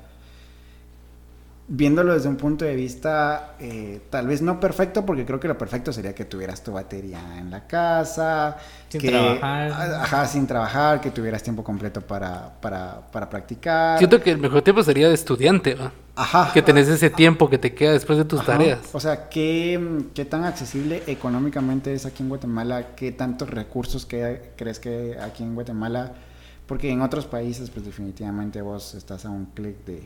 Viéndolo desde un punto de vista eh, tal vez no perfecto, porque creo que lo perfecto sería que tuvieras tu batería en la casa, Sin que- trabajar. Ajá, sin trabajar, que tuvieras tiempo completo para, para, para practicar. Siento que el mejor tiempo sería de estudiante, ¿va? Ajá. que tenés ese tiempo que te queda después de tus Ajá. tareas. O sea, ¿qué, ¿qué tan accesible económicamente es aquí en Guatemala? ¿Qué tantos recursos que, crees que aquí en Guatemala? Porque en otros países, pues definitivamente vos estás a un clic de,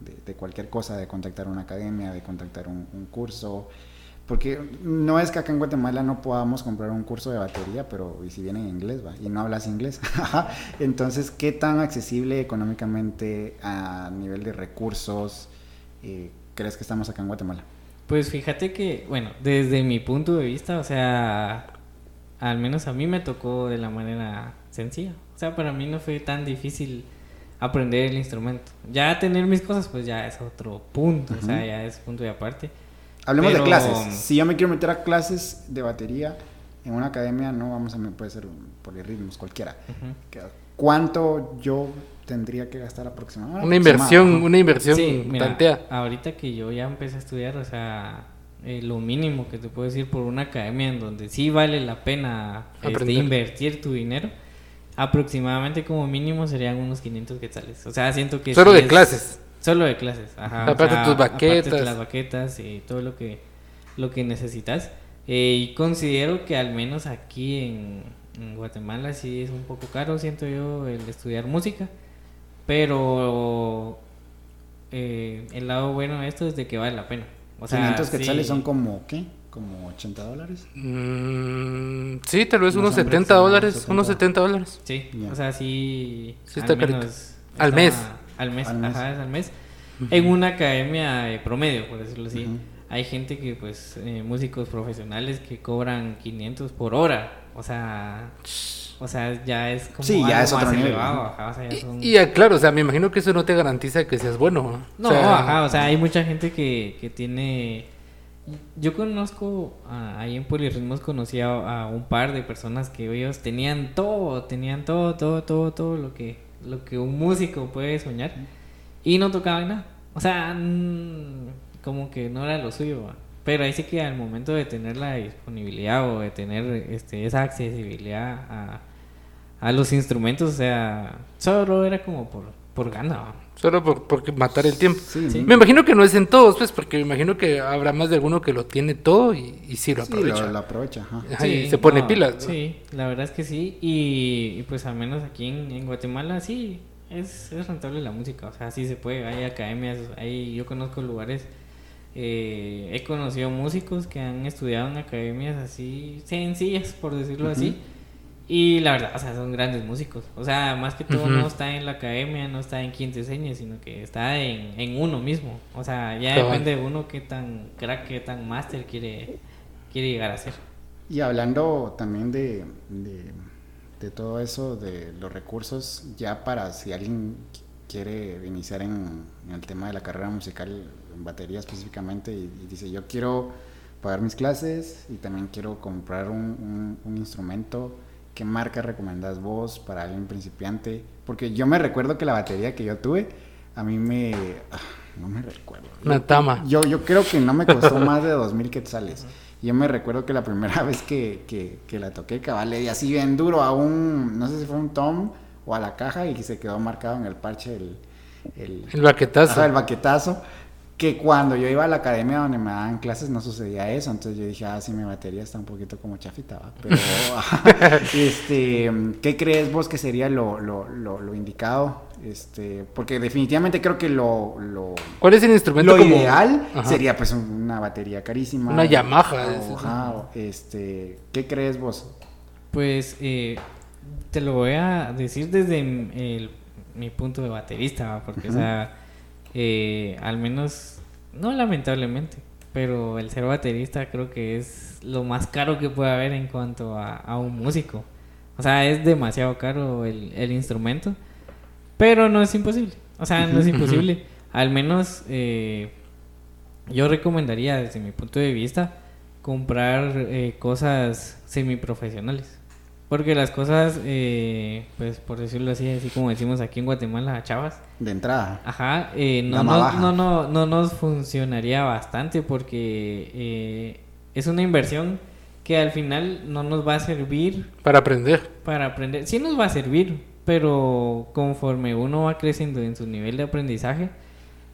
de- de cualquier cosa, de contactar una academia, de contactar un, un curso. Porque no es que acá en Guatemala no podamos comprar un curso de batería, pero y si viene en inglés, va, y no hablas inglés. <laughs> Entonces, ¿qué tan accesible económicamente a nivel de recursos eh, crees que estamos acá en Guatemala? Pues fíjate que, bueno, desde mi punto de vista, o sea, al menos a mí me tocó de la manera sencilla. O sea, para mí no fue tan difícil aprender el instrumento. Ya tener mis cosas, pues ya es otro punto, o sea, ya es punto de aparte. Hablemos Pero- de clases. Si yo me quiero meter a clases de batería en una academia, no vamos a, puede ser un polirritmos, cualquiera. ¿Cuánto yo tendría que gastar aproximadamente? Una inversión, una inversión Sí, mira, ahorita que yo ya empecé a estudiar, o sea, eh, lo mínimo que te puedo decir por una academia en donde sí vale la pena este, invertir tu dinero, aproximadamente como mínimo serían unos 500 quetzales. O sea, siento que... Solo sí de es- clases. Solo de clases, ajá. o Aparte sea, tus aparte de baquetas. las baquetas y todo lo que, lo que necesitas. Eh, y considero que al menos aquí en, en Guatemala sí es un poco caro, siento yo, el estudiar música. Pero eh, el lado bueno de esto es de que vale la pena. O sea, 500 quetzales sí. son como, ¿qué? Como 80 dólares. Mm, sí, tal vez unos o menos 70 dólares. 70. Unos 70 dólares. Sí, Ya. o sea, sí. Sí está al carito. menos Al mes. Al mes, Al mes. ajá, es al mes. En una academia de promedio, por decirlo así. Ujú. Hay gente que, pues, eh, músicos profesionales que cobran 500 por hora. O sea, o sea, ya es como Sí, ya es otro más nivel, elevado, ¿no? ajá, o sea, ya son- Y, y, ah, claro, o sea, me imagino que eso no te garantiza que seas bueno. ¿no? O sea, ajá, o sea, hay mucha gente que, que tiene... Yo conozco, ah, ahí en Polirritmos conocí a, a un par de personas que ellos tenían todo, tenían todo, todo, todo, todo lo que, lo que un músico puede soñar y no tocaban nada. O sea, como que no era lo suyo, pero ahí sí que al momento de tener la disponibilidad o de tener este, esa accesibilidad a, a los instrumentos, o sea, solo era como por, por gana. Solo por, por matar el tiempo. Sí, Sí. Me imagino que no es en todos, pues, porque me imagino que habrá más de alguno que lo tiene todo y, y sí lo Sí, aprovecha. lo, lo aprovecha, ajá. Ajá, y se pone pilas. ¿no? Sí, la verdad es que sí. Y, y pues al menos aquí en, en Guatemala sí es, es rentable la música. O sea, sí se puede. Hay academias, hay, yo conozco lugares. eh, he conocido músicos que han estudiado en academias así sencillas, por decirlo así. Y la verdad, o sea, son grandes músicos. O sea, más que todo no está en la academia, no está en quien te enseñe, sino que está en, en uno mismo. O sea, ya Cabal. depende de uno qué tan crack, qué tan máster quiere, quiere llegar a ser. Y hablando también de, de, de todo eso, de los recursos, ya para si alguien qu- quiere iniciar en, en el tema de la carrera musical, en batería específicamente, y, y dice, yo quiero pagar mis clases y también quiero comprar un, un- un instrumento, ¿qué marca recomendás vos para alguien principiante? Porque yo me recuerdo que la batería que yo tuve, a mí me... ah, no me recuerdo. Una tama. Yo, yo creo que no me costó <laughs> más de dos mil quetzales. Yo me recuerdo que la primera <laughs> vez que, que, que la toqué, cabal, le di así bien duro a un, no sé si fue un tom o a la caja y se quedó marcado en el parche el, el, El baquetazo. ajá, el baquetazo. Que cuando yo iba a la academia donde me daban clases no sucedía eso. Entonces yo dije, ah, sí, mi batería está un poquito como chafita, ¿va? Pero, <laughs> <laughs> este, ¿qué crees vos que sería lo, lo, lo, lo indicado? Este, porque definitivamente creo que lo, lo, ¿Cuál es el instrumento lo como- ideal Ajá. sería pues una batería carísima. Una Yamaha, O, es- ajá, o, este, ¿qué crees vos? Pues eh, te lo voy a decir desde el- mi punto de baterista, ¿va? porque, o sea, eh, al menos, no lamentablemente, pero el ser baterista creo que es lo más caro que puede haber en cuanto a, a un músico. O sea, es demasiado caro el, el instrumento, pero no es imposible. O sea, no es imposible. Al menos eh, yo recomendaría, desde mi punto de vista, comprar eh, cosas semiprofesionales. Porque las cosas, eh, pues por decirlo así, así como decimos aquí en Guatemala, chavas, De entrada. Ajá, eh, no, no, no, no, no nos funcionaría bastante porque eh, es una inversión que al final no nos va a servir Para aprender. para aprender. Sí nos va a servir, pero conforme uno va creciendo en su nivel de aprendizaje,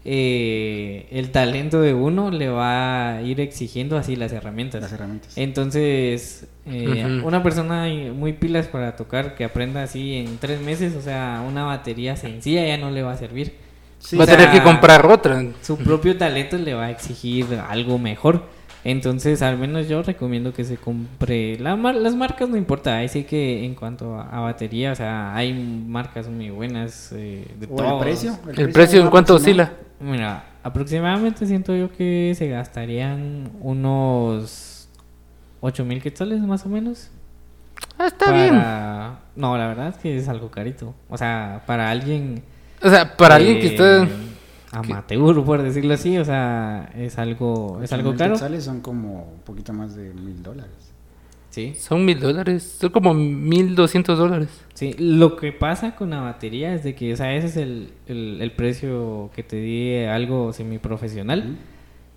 eh, el talento de uno le va a ir exigiendo así las herramientas. Las herramientas. Entonces, eh, una persona muy pilas para tocar que aprenda así en tres meses, o sea, una batería sencilla ya no le va a servir. Sí, Va a tener que comprar otra. Su propio talento le va a exigir algo mejor. Entonces, al menos yo recomiendo que se compre. La mar- las marcas no importa, ahí sí que en cuanto a, a batería, o sea, hay marcas muy buenas eh, de ¿O todos. el precio? ¿El precio en cuánto oscila? Mira, aproximadamente siento yo que se gastarían unos 8 mil quetzales más o menos. Ah, está bien. para... No, la verdad es que es algo carito. O sea, para alguien... O sea, para alguien que está... Amateur, por decirlo así, o sea, es algo, es algo caro. quetzales son como un poquito más de mil dólares. Sí, Son mil dólares. Son como mil doscientos dólares. sí. Lo que pasa con la batería es de que, o sea, ese es el, el, el precio que te di de algo semiprofesional.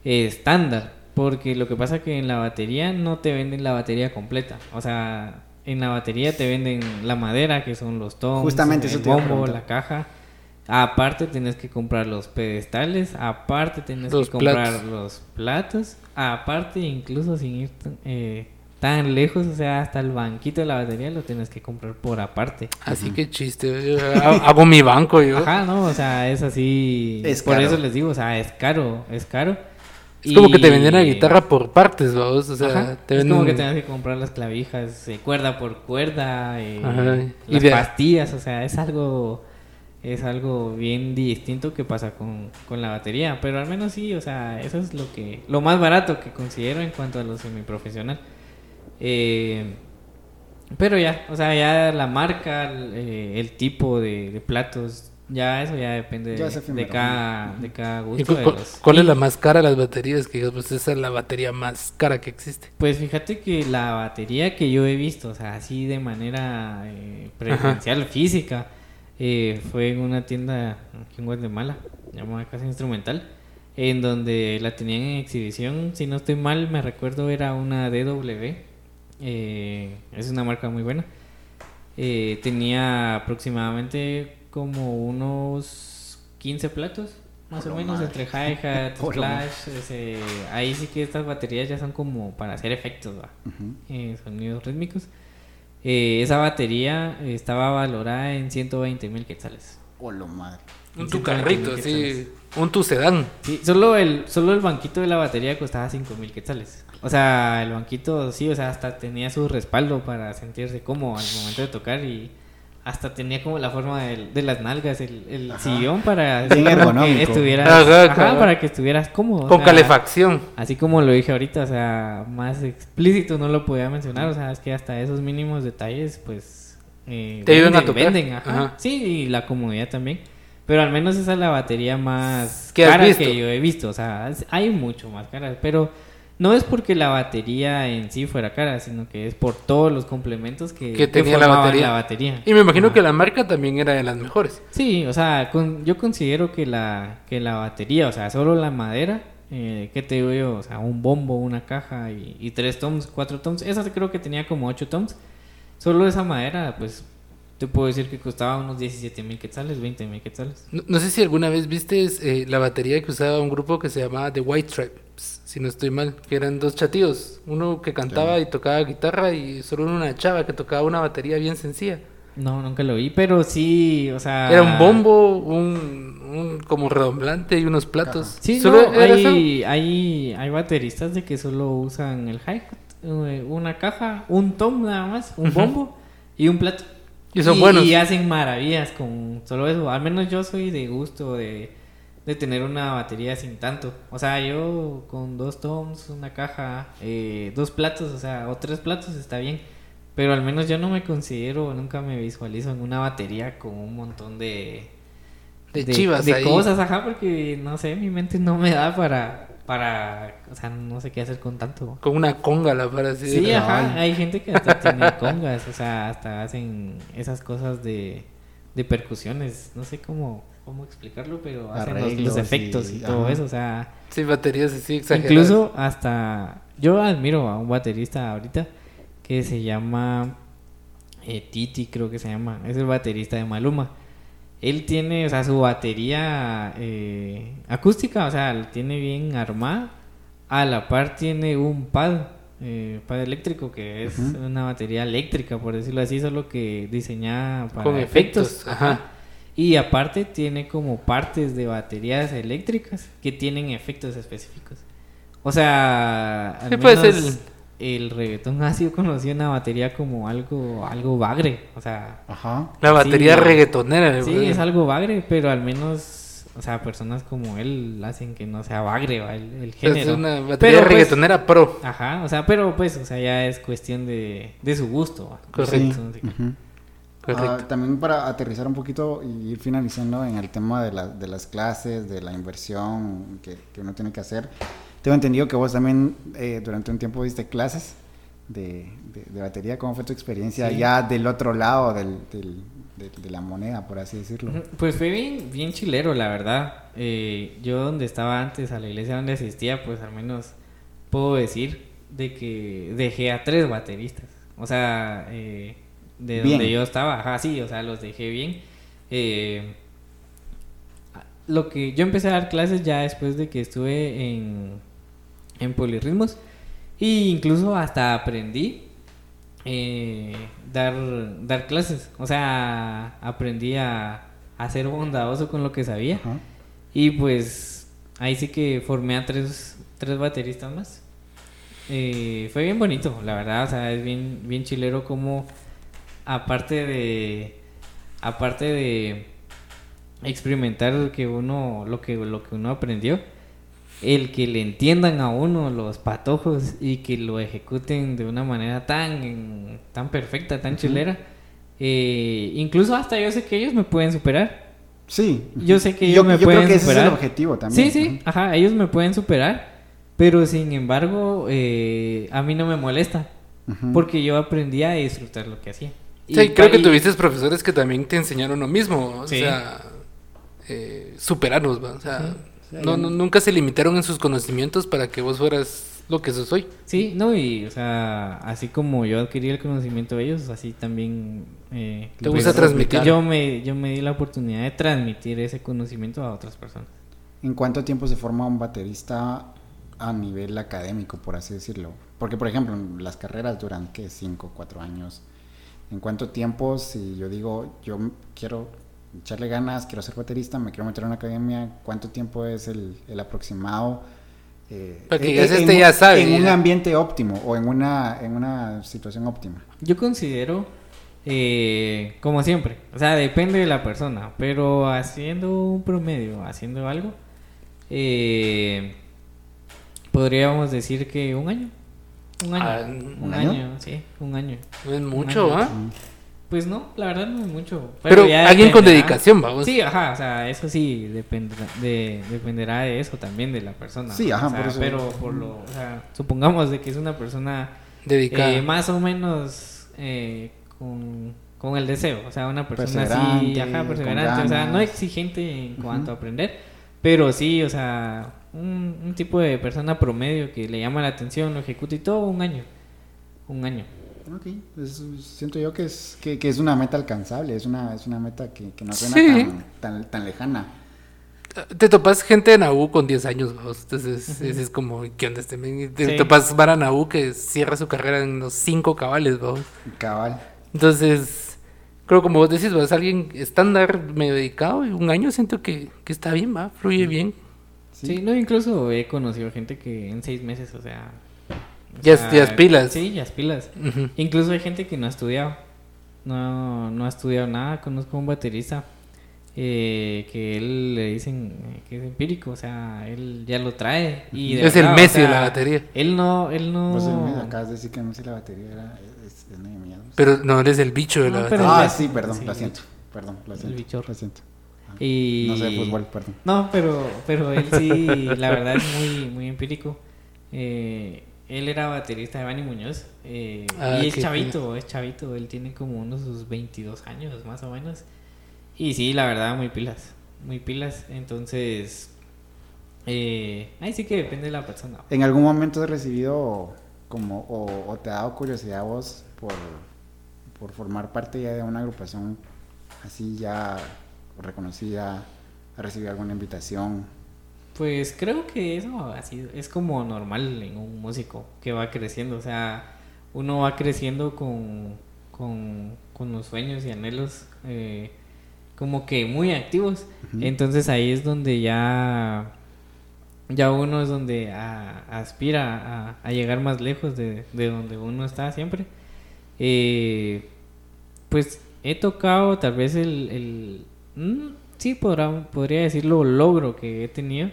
eh, estándar. Porque lo que pasa que en la batería no te venden la batería completa. O sea, en la batería te venden la madera, que son los toms, Justamente el eso te bombo, la caja. Aparte tienes que comprar los pedestales, aparte tienes Los que comprar platos. los platos, aparte incluso sin ir eh, tan lejos, o sea, hasta el banquito de la batería lo tienes que comprar por aparte. Así que chiste. yo ha- hago mi banco yo. Ajá, no, o sea, es así. Es por caro. eso les digo, o sea, es caro, es caro. Es como que te vendían la guitarra por partes, vamos. O sea, Ajá, te es venden... como que tengas que comprar las clavijas, eh, cuerda por cuerda, eh, y las de- pastillas, o sea, es algo es algo bien distinto que pasa con, con la batería, pero al menos sí, o sea, eso es lo que lo más barato que considero en cuanto a lo semiprofesional. Eh, pero ya, o sea, ya la marca, el, eh, el tipo de, de platos, ya eso ya depende Ya de, cada, de cada ¿Y gusto. cu- los- ¿Cuál es la más cara de las baterías? Que pues esa es la batería más cara que existe. Pues fíjate que la batería que yo he visto, o sea, así de manera eh, presencial, física, eh, fue en una tienda aquí en Guatemala, llamada Casa Instrumental, en donde la tenían en exhibición. Si no estoy mal, me recuerdo era una DW. Eh, es una marca muy buena. Eh, tenía aproximadamente como unos 15 platos, más Por o menos, madre. entre hi-hat, <laughs> splash. ese- ahí sí que estas baterías ya son como para hacer efectos, ¿va? Ujú. Eh, sonidos rítmicos. Eh, esa batería estaba valorada en 120 mil quetzales. O lo madre. Un Sí, tu carrito, así. Un tu sedán. Sí, solo el, solo el banquito de la batería costaba 5 mil quetzales. O sea, el banquito, sí, o sea, hasta tenía su respaldo para sentirse cómodo al momento de tocar y hasta tenía como la forma del- de, las nalgas, el, el sillón para que estuvieras, Ajá, para que estuvieras cómodo. o Con sea, calefacción. Así como lo dije ahorita, o sea, más explícito no lo podía mencionar, o sea, es que hasta esos mínimos detalles, pues... eh, Te ayudan a venden, tocar. venden, ajá. Ajá. Sí, y la comodidad también. Pero al menos esa es la batería más ¿Qué has cara visto? que yo he visto, o sea, hay mucho más caras, pero no es porque la batería en sí fuera cara, sino que es por todos los complementos que, Que tenía la formaban batería. la batería. Y me imagino Ajá. que la marca también era de las mejores. Sí, o sea, con- yo considero que la, que la batería, o sea, solo la madera, eh, ¿qué te digo yo? O sea, un bombo, una caja y, y tres toms, cuatro toms. Esa creo que tenía como ocho toms. Solo esa madera, pues, te puedo decir que costaba unos 17 mil quetzales, 20 mil quetzales. No, no sé si alguna vez viste eh, la batería que usaba un grupo que se llamaba The White Stripes, si no estoy mal, que eran dos chatíos, uno que cantaba y tocaba guitarra y solo una chava que tocaba una batería bien sencilla. No, nunca lo vi, pero sí, o sea... Era un bombo, un, un como redoblante y unos platos. Sí, Solo no, hay, hay, hay bateristas de que solo usan el hi-hat, eh, una caja, un tom nada más, un bombo y un plato. Y son buenos. Y hacen maravillas con solo eso. Al menos yo soy de gusto de, de tener una batería sin tanto. O sea, yo con dos toms, una caja, eh, dos platos, o sea, o tres platos está bien. Pero al menos yo no me considero, nunca me visualizo en una batería con un montón de, De chivas de ahí. cosas, ajá, porque no sé, mi mente no me da para, para, o sea, no sé qué hacer con tanto. Con una conga la para así. Sí, de- ajá, hay gente que hasta tiene <laughs> congas, o sea, hasta hacen esas cosas de, de percusiones, no sé cómo, cómo explicarlo, pero hacen los- los, Arreglos y- efectos y, todo ajá. eso, o sea, Sí, baterías así exageradas. incluso hasta, yo admiro a un baterista ahorita que se llama eh, Titi, creo que se llama, es el baterista de Maluma. él tiene, o sea, su batería eh, acústica, o sea, la tiene bien armada. A la par tiene un pad, eh, pad eléctrico, que es una batería eléctrica, por decirlo así, solo que diseñada para Con efectos, ajá. Y aparte tiene como partes de baterías eléctricas que tienen efectos específicos. O sea, al Sí, pues, menos el... reggaetón ha sido conocido en la batería como algo, algo bagre. O sea, Ajá. La batería Sí. reggaetonera. sí, es algo bagre, pero al menos, o sea, personas como él hacen que no sea bagre ¿va? el, el género. Es una batería Pero, pues, reggaetonera pro. Ajá, o sea, pero pues, o sea, ya es cuestión de, de su gusto. ¿va? Correcto. Ujú. Correcto. Ah, también para aterrizar un poquito y ir finalizando en el tema de, la- de las clases, de la inversión que, que uno tiene que hacer. Tengo entendido que vos también eh, durante un tiempo diste clases de, de- de batería. ¿Cómo fue tu experiencia Sí. ya del otro lado del, del- de, de la moneda, por así decirlo? Pues fue bien, bien chilero, la verdad. Eh, yo donde estaba antes, a la iglesia donde asistía, pues al menos puedo decir de que dejé a tres bateristas. O sea, eh, de Bien. donde yo estaba, ajá, sí, o sea, los dejé bien. Eh, lo que yo empecé a dar clases ya después de que estuve en, en polirritmos. Y incluso hasta aprendí eh, dar, dar clases. O sea, aprendí a, a ser bondadoso con lo que sabía. Y pues ahí sí que formé a tres, tres bateristas más. Eh, fue bien bonito, la verdad. O sea, es bien, bien chilero como aparte de... Aparte de experimentar que uno lo que lo que uno aprendió el que le entiendan a uno los patojos y que lo ejecuten de una manera tan tan perfecta tan chilera eh, incluso hasta yo sé que ellos me pueden superar Sí. Yo sé que yo, ellos me yo pueden creo que ese es superar. el objetivo también. sí sí ajá ellos me pueden superar pero sin embargo eh, a mí no me molesta porque yo aprendí a disfrutar lo que hacía Sí, creo que y- tuviste profesores que también te enseñaron lo mismo. O Sí. sea, eh, superarnos, ¿va? O sea, Sí. no, no- nunca se limitaron en sus conocimientos para que vos fueras lo que sos hoy. Sí, no, y o sea, así como yo adquirí el conocimiento de ellos, así también... eh, Te gusta transmitir. Yo me, yo me di la oportunidad de transmitir ese conocimiento a otras personas. ¿En cuánto tiempo se forma un baterista a nivel académico, por así decirlo? Porque, por ejemplo, las carreras duran, ¿qué? ¿Cinco, cuatro años? ¿En cuánto tiempo, si yo digo, yo quiero echarle ganas, quiero ser baterista, me quiero meter en una academia, cuánto tiempo es el, el aproximado? eh, Para que en- ya en este un- ya sabe, En un ambiente óptimo o en una, en una situación óptima. Yo considero, eh, como siempre, o sea, depende de la persona, pero haciendo un promedio, haciendo algo, eh, podríamos decir que un año. Un año. Ah, un, ¿un año? año? sí, un año. No es mucho. ¿ah? Pues no, la verdad no es mucho. Pero ya alguien con dedicación, vamos. Sí, ajá, o sea, eso sí dependerá de, dependerá de eso también de la persona. Sí, ajá, o sea, por eso- Pero por lo, o sea, supongamos de que es una persona Dedicada. eh, más o menos eh, con, con el deseo, o sea, una persona así, Perseverante, ajá, perseverante, o sea, no exigente en cuanto a aprender, pero sí, o sea, un, un tipo de persona promedio que le llama la atención, lo ejecuta y todo, un año, un año. Ok, es- siento yo que es, que, que es una meta alcanzable, es una, es una meta que, que no suena Sí. tan, tan, tan lejana. Te topas gente en AU con 10 años, vamos. Entonces, ese es como, ¿qué onda este Te Sí. topas Vara AU que cierra su carrera en los 5 cabales, vamos. Cabal. Entonces, creo como vos decís, vas alguien estándar, medio dedicado, y un año siento que, que está bien, va, fluye bien. Sí. no, incluso he conocido gente que en seis meses, o sea... o Ya es- sea, ya pilas. Sí, ya es pilas. Incluso hay gente que no ha estudiado. No, no ha estudiado nada. Conozco a un baterista eh, que él le dicen eh, que es empírico. O sea, él ya lo trae. Y de Es el o Messi de la batería. Él no, él no... Me acabas de decir que sé la batería era, es, es. Pero no eres el bicho de la No, batería. ah, Messi, sí, perdón, sí, lo el siento. Perdón, lo siento. bichorro. Lo siento. Y... No sé de fútbol, perdón. No, pero, pero él sí, la verdad es muy, muy empírico. Eh, él era baterista de Bani Muñoz. eh, Ah, y es chavito, es chavito. Él tiene como unos sus 22 años, más o menos. Y sí, la verdad, muy pilas. Muy pilas. Entonces, eh, ahí sí que depende de la persona. ¿En algún momento has recibido como, o, o te ha dado curiosidad a vos por, por formar parte ya de una agrupación así ya reconocida? ¿Ha recibido alguna invitación? Pues creo que eso ha sido, es como normal en un músico que va creciendo, o sea, uno va creciendo con, con, con los sueños y anhelos eh, como que muy activos, entonces ahí es donde ya, ya uno es donde a- aspira a, a llegar más lejos de, de donde uno está siempre. Eh, pues he tocado tal vez el, el mm, sí podrá, podría decirlo logro que he tenido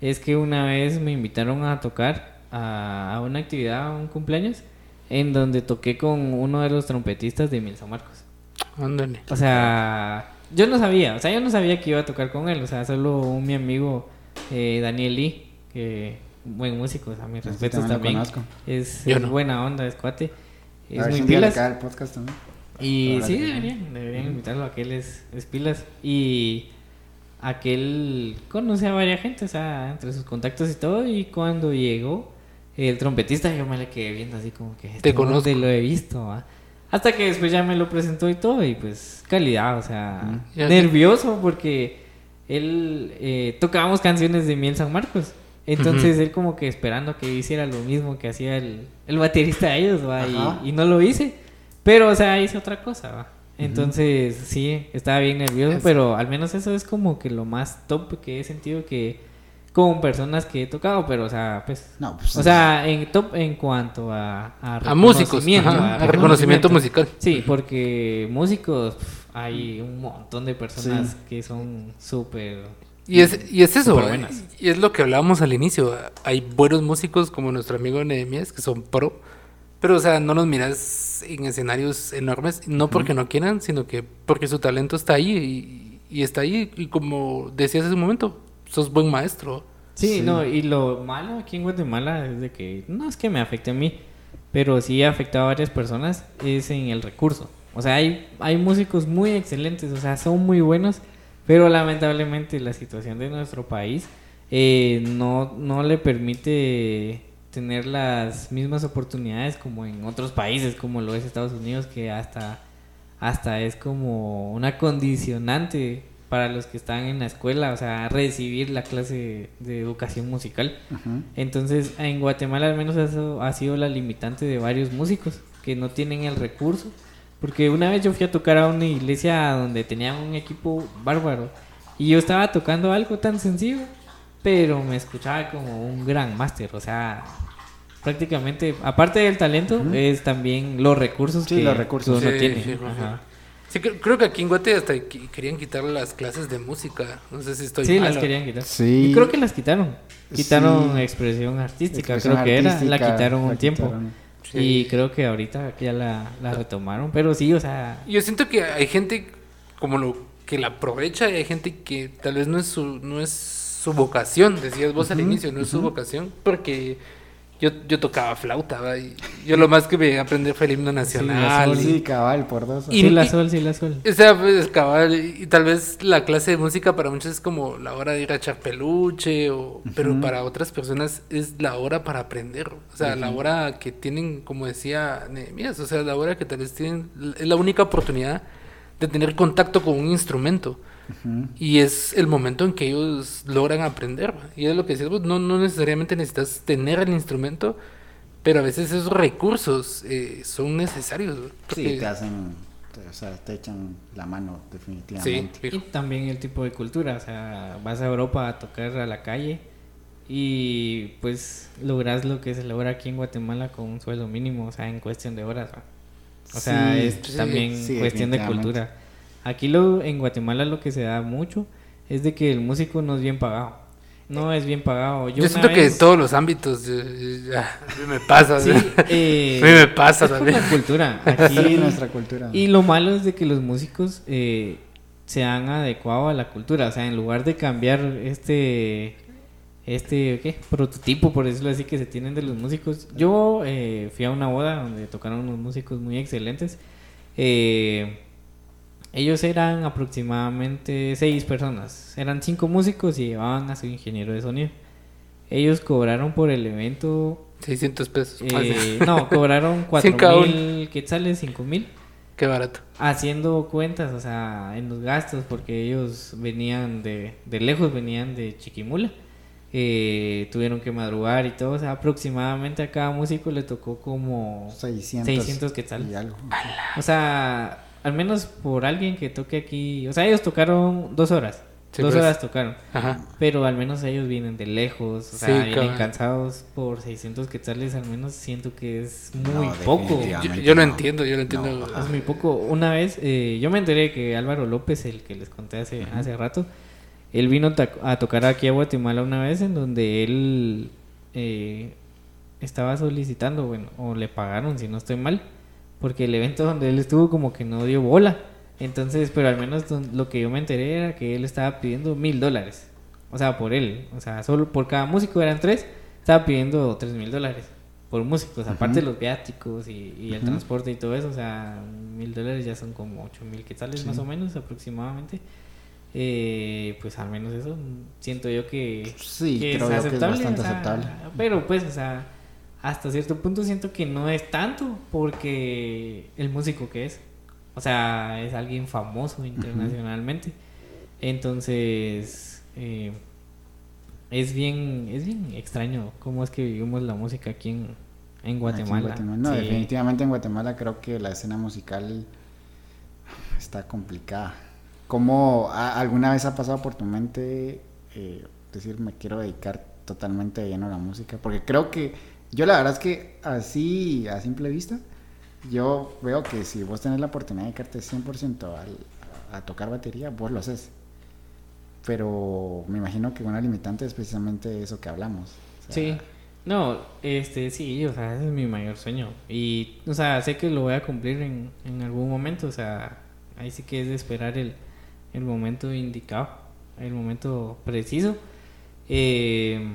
es que una vez me invitaron a tocar a, a una actividad, a un cumpleaños, en donde toqué con uno de los trompetistas de Mil San Marcos. Ándale. O sea, yo no sabía, o sea, yo no sabía que iba a tocar con él, o sea, solo un, mi amigo eh, Daniel Lee, que buen músico, o sea, mis Sí, respetos también lo también. conozco. Es, Yo es no. buena onda, es cuate. a Es ver si muy un día le pilas. cae el podcast también. Y Ahora sí, deberían, deberían invitarlo a que él es, es pilas. Y aquel conoce a varias gente, o sea, entre sus contactos y todo. Y cuando llegó el trompetista, yo me le quedé viendo así como que. este conozco. dónde lo he visto, ¿va? Hasta que después ya me lo presentó y todo. Y pues, calidad, o sea, Ya. nervioso porque él eh, tocábamos canciones de Miel San Marcos. Entonces él como que esperando que hiciera lo mismo que hacía el, el baterista de ellos, ¿va? Y no lo hice. Pero, o sea, hice otra cosa, ¿va? Entonces, sí, estaba bien nervioso, Es- pero al menos eso es como que lo más top que he sentido que con personas que he tocado, pero, o sea, pues... No, pues, O sea, en top en cuanto a... A, A músicos, ajá, a reconocimiento musical. Sí, porque músicos hay un montón de personas Sí. que son súper... Y es, y es eso, y es lo que hablábamos al inicio. Hay buenos músicos como nuestro amigo Nehemías que son pro, pero o sea, no los miras en escenarios enormes, no porque no quieran, sino que porque su talento está ahí y, y está ahí. Y como decías hace un momento, sos buen maestro. Sí, Sí. no, y lo malo aquí en Guatemala es de que no es que me afecte a mí, pero sí ha afectado a varias personas, es en el recurso. O sea, hay, hay músicos muy excelentes, o sea, son muy buenos, pero lamentablemente la situación de nuestro país eh, no, no le permite tener las mismas oportunidades como en otros países, como lo es Estados Unidos, que hasta, hasta es como una condicionante para los que están en la escuela, o sea, recibir la clase de educación musical. Entonces, en Guatemala al menos eso ha sido la limitante de varios músicos que no tienen el recurso. Porque una vez yo fui a tocar a una iglesia donde tenían un equipo bárbaro y yo estaba tocando algo tan sencillo, pero me escuchaba como un gran máster, o sea, prácticamente, aparte del talento, es también los recursos Sí, que, los recursos. que uno Sí, tiene. sí, Ajá. Sí, cre- creo que aquí en Guate hasta querían quitar las clases de música. No sé si estoy Sí, mal, las querían quitar. Sí. Y creo que las quitaron. Quitaron Sí. expresión artística, Expresión creo que era. La artística, quitaron un la tiempo. quitaron. Sí. Y creo que ahorita ya la, la retomaron. Pero sí, o sea. Yo siento que hay gente como lo que la aprovecha y hay gente que tal vez no es su, no es su vocación, decías vos al inicio, no es su vocación, porque yo, yo tocaba flauta, ¿va? y yo lo más que me aprendí fue el himno nacional. sol, y- Sí, cabal, por dos. Y- sí, la sol, sí, la sol. O sea, pues, cabal, y tal vez la clase de música para muchos es como la hora de ir a echar peluche, o, pero para otras personas es la hora para aprender. O sea, la hora que tienen, como decía Nehemías, o sea, la hora que tal vez tienen, es la única oportunidad de tener contacto con un instrumento. Y es el momento en que ellos logran aprender. ¿va? Y es lo que decías, no, no necesariamente necesitas tener el instrumento, pero a veces esos recursos eh, son necesarios. Sí, te hacen, te- o sea, te echan la mano sí, definitivamente. fijo. Y también el tipo de cultura. O sea, vas a Europa a tocar a la calle. Y pues logras lo que se logra aquí en Guatemala con un sueldo mínimo. O sea, en cuestión de horas. ¿va? O sea, Sí, es sí, también sí, cuestión de cultura. Aquí lo, en Guatemala lo que se da mucho es de que el músico no es bien pagado. No es bien pagado. Yo, siento que en todos los ámbitos ya, a mí me pasa. Sí, <laughs> a eh, mí me pasa es por también. la cultura. <laughs> Aquí, Sí, nuestra cultura. y lo malo es de que los músicos eh, se han adecuado a la cultura. O sea, en lugar de cambiar este este ¿qué? prototipo, por decirlo así, que se tienen de los músicos. Yo eh, fui a una boda donde tocaron unos músicos muy excelentes. Eh, ellos eran aproximadamente seis personas. Eran cinco músicos y llevaban a su ingeniero de sonido. Ellos cobraron por el evento 600 pesos. eh, no, <laughs> cobraron Cinco cada 4 mil quetzales, 5 mil. Qué barato. Haciendo cuentas, o sea, en los gastos, porque ellos venían de, de lejos, venían de Chiquimula. Eh, tuvieron que madrugar y todo, o sea, aproximadamente a cada músico le tocó como 600, 600 quetzales. y algo. O sea, al menos por alguien que toque aquí, o sea, ellos tocaron dos horas, Sí, dos pues. horas tocaron, Ajá. pero al menos ellos vienen de lejos, o sea, Sí, vienen cabrón. cansados por 600 quetzales, al menos siento que es muy No, poco. Yo, lo no. entiendo, yo lo entiendo. No. Es muy poco. Una vez, eh, yo me enteré que Álvaro López, el que les conté hace, hace rato, él vino a tocar aquí a Guatemala una vez en donde él eh, estaba solicitando, bueno, o le pagaron, si no estoy mal, porque el evento donde él estuvo como que no dio bola. Entonces, pero al menos lo que yo me enteré era que él estaba pidiendo mil dólares. O sea, por él. O sea, solo por cada músico eran tres. Estaba pidiendo tres mil dólares por músicos. Aparte de los viáticos y, y el transporte y todo eso. O sea, mil dólares ya son como ocho mil quetzales más o menos aproximadamente. Eh, pues al menos eso siento yo que, Sí, que creo yo que es bastante o sea, aceptable. Pero pues, o sea, hasta cierto punto siento que no es tanto porque el músico que es. O sea, es alguien famoso internacionalmente. Entonces, eh, es bien es bien extraño cómo es que vivimos la música aquí en, en Guatemala. Aquí en Guatemala. No, Sí. definitivamente en Guatemala creo que la escena musical está complicada. ¿Cómo a- alguna vez ha pasado por tu mente eh, decir me quiero dedicar totalmente de lleno a la música? Porque creo que yo la verdad es que así a simple vista yo veo que si vos tenés la oportunidad de dedicarte 100% al- a tocar batería, vos lo haces. Pero me imagino que una limitante es precisamente eso que hablamos. O sea, Sí. No, este, sí, o sea, ese es mi mayor sueño. Y, o sea, sé que lo voy a cumplir en, en algún momento, o sea, ahí sí que es de esperar el, el momento indicado, el momento preciso. Eh,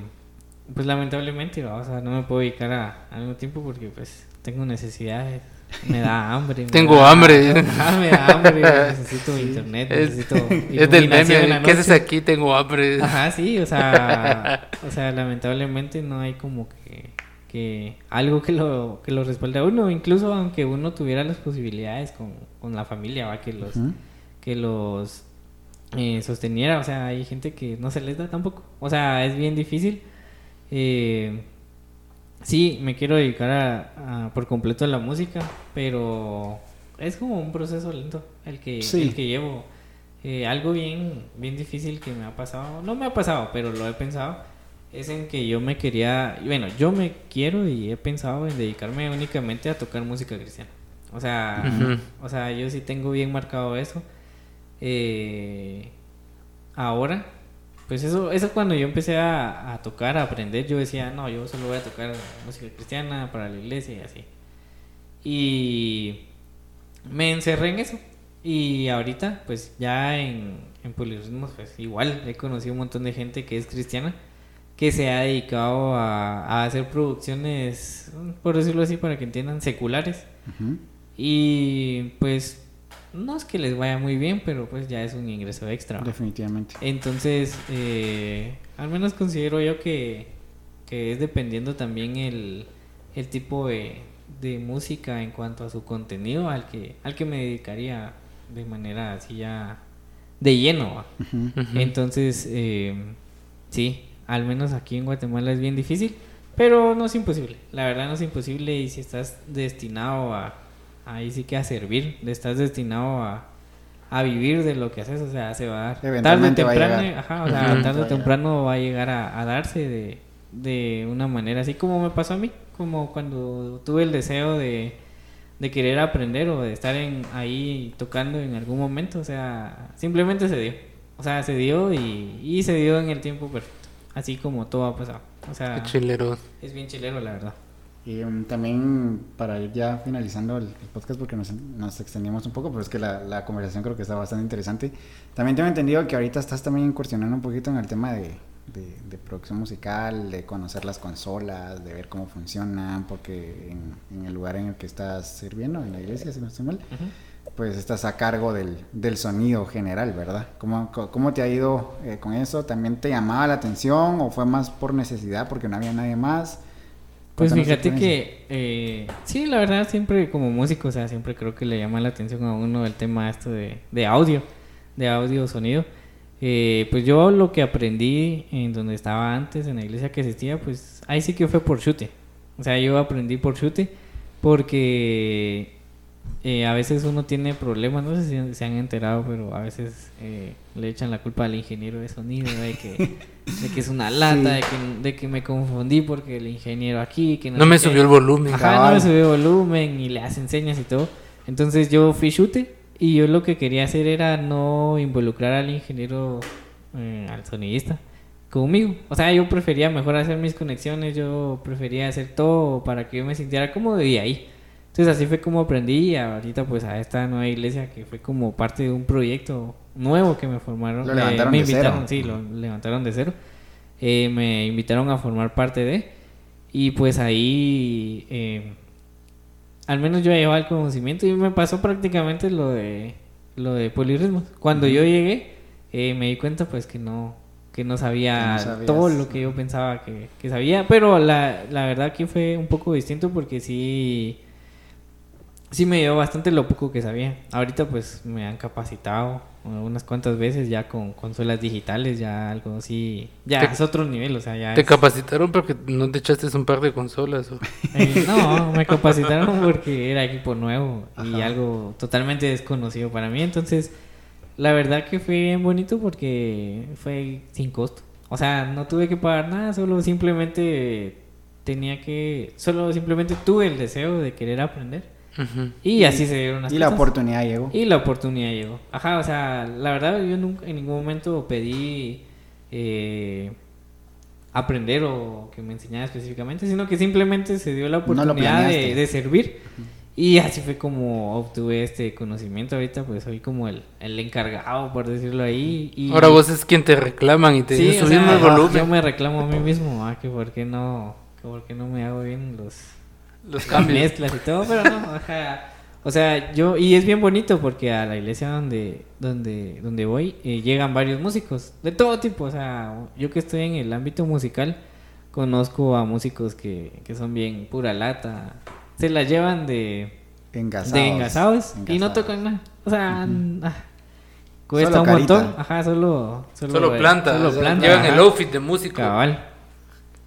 pues lamentablemente, ¿va? o sea, no me puedo dedicar a, al mismo tiempo porque pues tengo necesidades, me da hambre. me Tengo da- hambre. Ajá, <laughs> me da hambre, <laughs> necesito internet, Es, necesito es del iluminación en la meme. ¿Qué haces noche. aquí? Tengo hambre. Ajá, sí, o sea, <laughs> o sea, lamentablemente no hay como que, que algo que lo, que lo respalde a uno, incluso aunque uno tuviera las posibilidades con, con la familia, va, que los, que los eh, sosteniera, o sea, hay gente que no se les da tampoco, o sea, es bien difícil. Eh, sí, me quiero dedicar a, a- por completo a la música, pero es como un proceso lento el que, Sí. el que llevo. Eh, algo bien, bien difícil que me ha pasado, no me ha pasado, pero lo he pensado, es en que yo me quería, bueno, yo me quiero y he pensado en dedicarme únicamente a tocar música cristiana. O sea, Ujú. o sea, yo sí tengo bien marcado eso. Eh, ahora, pues eso, eso cuando yo empecé a, a tocar, a aprender, yo decía, no, yo solo voy a tocar música cristiana para la iglesia y así. Y me encerré en eso. Y ahorita, pues ya en, en Polirritmos, pues igual he conocido un montón de gente que es cristiana, que se ha dedicado a, a hacer producciones, por decirlo así, para que entiendan, seculares. Y pues no es que les vaya muy bien, pero pues ya es un ingreso extra. ¿va? Definitivamente. Entonces, eh, al menos considero yo que, que es dependiendo también el, el tipo de, de música en cuanto a su contenido al que, al que me dedicaría de manera así ya de lleno. Entonces, eh, sí, al menos aquí en Guatemala es bien difícil, pero no es imposible. La verdad no es imposible y si estás destinado a, ahí sí que a servir, estás destinado a, a vivir de lo que haces, o sea, se va a dar. Tarde o temprano, ajá, o sea, tarde Va a o llegar. temprano va a llegar a, a darse de, de una manera así como me pasó a mí, como cuando tuve el deseo de, de querer aprender o de estar en, ahí tocando en algún momento, o sea, simplemente se dio. O sea, se dio y, y se dio en el tiempo perfecto, así como todo ha pasado. O sea, Qué chilero. es bien chilero, la verdad. Y um, también para ir ya finalizando el, el podcast porque nos, nos extendimos un poco, pero es que la, la conversación creo que está bastante interesante. También tengo entendido que ahorita estás también incursionando un poquito en el tema de, de, de producción musical, de conocer las consolas, de ver cómo funcionan, porque en, en el lugar en el que estás sirviendo, en la iglesia, si no estoy mal, pues estás a cargo del, del sonido general, ¿verdad? ¿Cómo, cómo te ha ido eh, con eso? ¿También te llamaba la atención o fue más por necesidad porque no había nadie más? Pues fíjate que, eh, sí, la verdad, siempre como músico, o sea, siempre creo que le llama la atención a uno el tema esto de, de audio, de audio, sonido. Eh, pues yo lo que aprendí en donde estaba antes, en la iglesia que asistía, pues ahí sí que fue por chute. O sea, yo aprendí por chute porque eh, a veces uno tiene problemas, no sé si se han enterado, pero a veces eh, le echan la culpa al ingeniero de sonido, de que, de que es una lata, Sí. de, que, de que me confundí porque el ingeniero aquí, que No me subió el volumen. Ajá, no me subió volumen y le hacen señas y todo. Entonces yo fui chute y yo lo que quería hacer era no involucrar al ingeniero, eh, al sonidista, conmigo. O sea, yo prefería mejor hacer mis conexiones, yo prefería hacer todo para que yo me sintiera cómodo y ahí. Entonces así fue como aprendí y ahorita pues a esta nueva iglesia que fue como parte de un proyecto nuevo que me formaron. Lo me- levantaron me de cero. invitaron, sí, lo levantaron de cero. Eh, me invitaron a formar parte de y pues ahí eh, al menos yo llevaba el conocimiento y me pasó prácticamente lo de lo de polirritmos. Cuando yo llegué eh, me di cuenta pues que no que no sabía no sabías. todo lo que yo pensaba que, que sabía, pero la, la verdad que fue un poco distinto porque sí sí me dio bastante lo poco que sabía. Ahorita pues me han capacitado unas cuantas veces ya con consolas digitales, ya algo así, ya Te- es otro nivel, o sea, ya Te es- capacitaron porque no te echaste un par de consolas. o- <laughs> eh, no, me capacitaron porque era equipo nuevo y algo totalmente desconocido para mí. Entonces, la verdad que fue bien bonito porque fue sin costo. O sea, no tuve que pagar nada, solo simplemente tenía que, solo simplemente tuve el deseo de querer aprender. Y así se dieron las Y la oportunidad llegó. Y la oportunidad llegó. Ajá, o sea, la verdad yo nunca en ningún momento pedí eh, aprender o que me enseñara específicamente, sino que simplemente se dio la oportunidad de, servir. Y así fue como obtuve este conocimiento. Ahorita pues soy como el, el encargado, por decirlo ahí. Y, Ahora vos es quien te reclaman y te Sí, dicen o sea, el volumen. Yo me reclamo a mí mismo, ah, que por qué no, que por qué no me hago bien los, Los las <laughs> cambios. mezclas y todo, pero no, ajá. O sea, yo, y es bien bonito porque a la iglesia donde, donde, donde voy eh, llegan varios músicos de todo tipo. O sea, yo que estoy en el ámbito musical, conozco a músicos que, que son bien pura lata. Se la llevan de, Engasados. de engasados, y no Engasados. tocan nada. O sea, ah, cuesta Solo un montón. carita. Ajá, solo, solo, Solo eh, planta. solo planta, Llevan ajá. el outfit de músico. Cabal.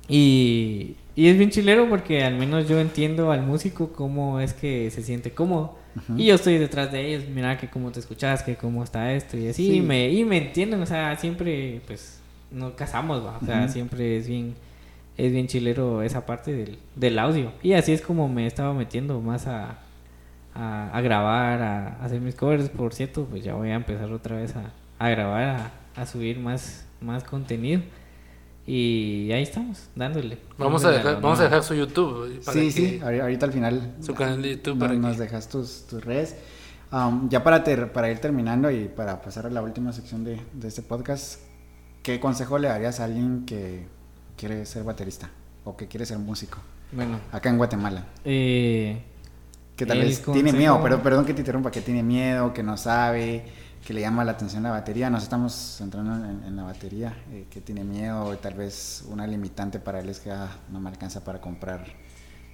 Y, y es bien chilero porque al menos yo entiendo al músico cómo es que se siente cómodo. Y yo estoy detrás de ellos, mira que cómo te escuchas, que cómo está esto y así. Sí. Y, me, y me entienden, o sea, siempre pues nos casamos, ¿va? O sea, siempre es bien, es bien chilero esa parte del, del audio. Y así es como me estaba metiendo más a, a, a grabar, a, a hacer mis covers. Por cierto, pues ya voy a empezar otra vez a, a grabar, a, a subir más, más contenido. Y ahí estamos, dándole. Vamos a dejar, vamos a dejar su YouTube. para Sí, que- sí, ahori- ahorita al final. Su canal de YouTube para nos que- dejas tus, tus redes. Um, ya para, ter- para ir terminando y para pasar a la última sección de, de este podcast, ¿qué consejo le darías a alguien que quiere ser baterista o que quiere ser músico Bueno, acá en Guatemala? eh, Que tal vez tiene miedo, pero perdón que te interrumpa, que tiene miedo, que no sabe, que le llama la atención la batería. Nos estamos centrando en, la batería, eh, que tiene miedo, tal vez una limitante para él es que ah, no me alcanza para comprar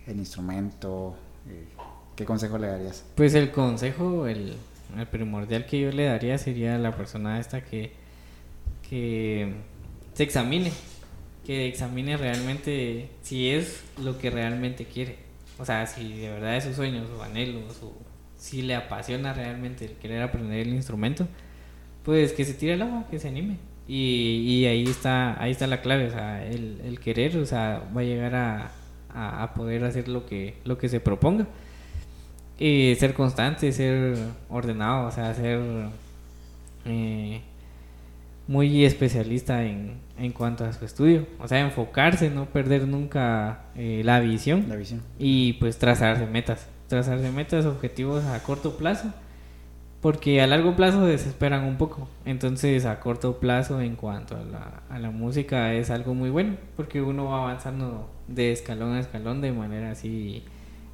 el instrumento. eh, ¿Qué consejo le darías? Pues el consejo, el, primordial que yo le daría sería a la persona esta que, que se examine, que examine realmente si es lo que realmente quiere. O sea, si de verdad es sus sueños o anhelos, o si le apasiona realmente el querer aprender el instrumento, pues que se tire al agua, que se anime. Y, y ahí está ahí está la clave, o sea, el, el querer, o sea, va a llegar a, a, a poder hacer lo que, lo que se proponga. Y ser constante, ser ordenado, o sea, ser eh, muy especialista en, en cuanto a su estudio. O sea, enfocarse, no perder nunca eh, la visión La visión. y pues trazarse metas. Trazarse metas, objetivos a corto plazo. Porque a largo plazo desesperan un poco. Entonces a corto plazo en cuanto a la, a la música es algo muy bueno. Porque uno va avanzando de escalón a escalón de manera así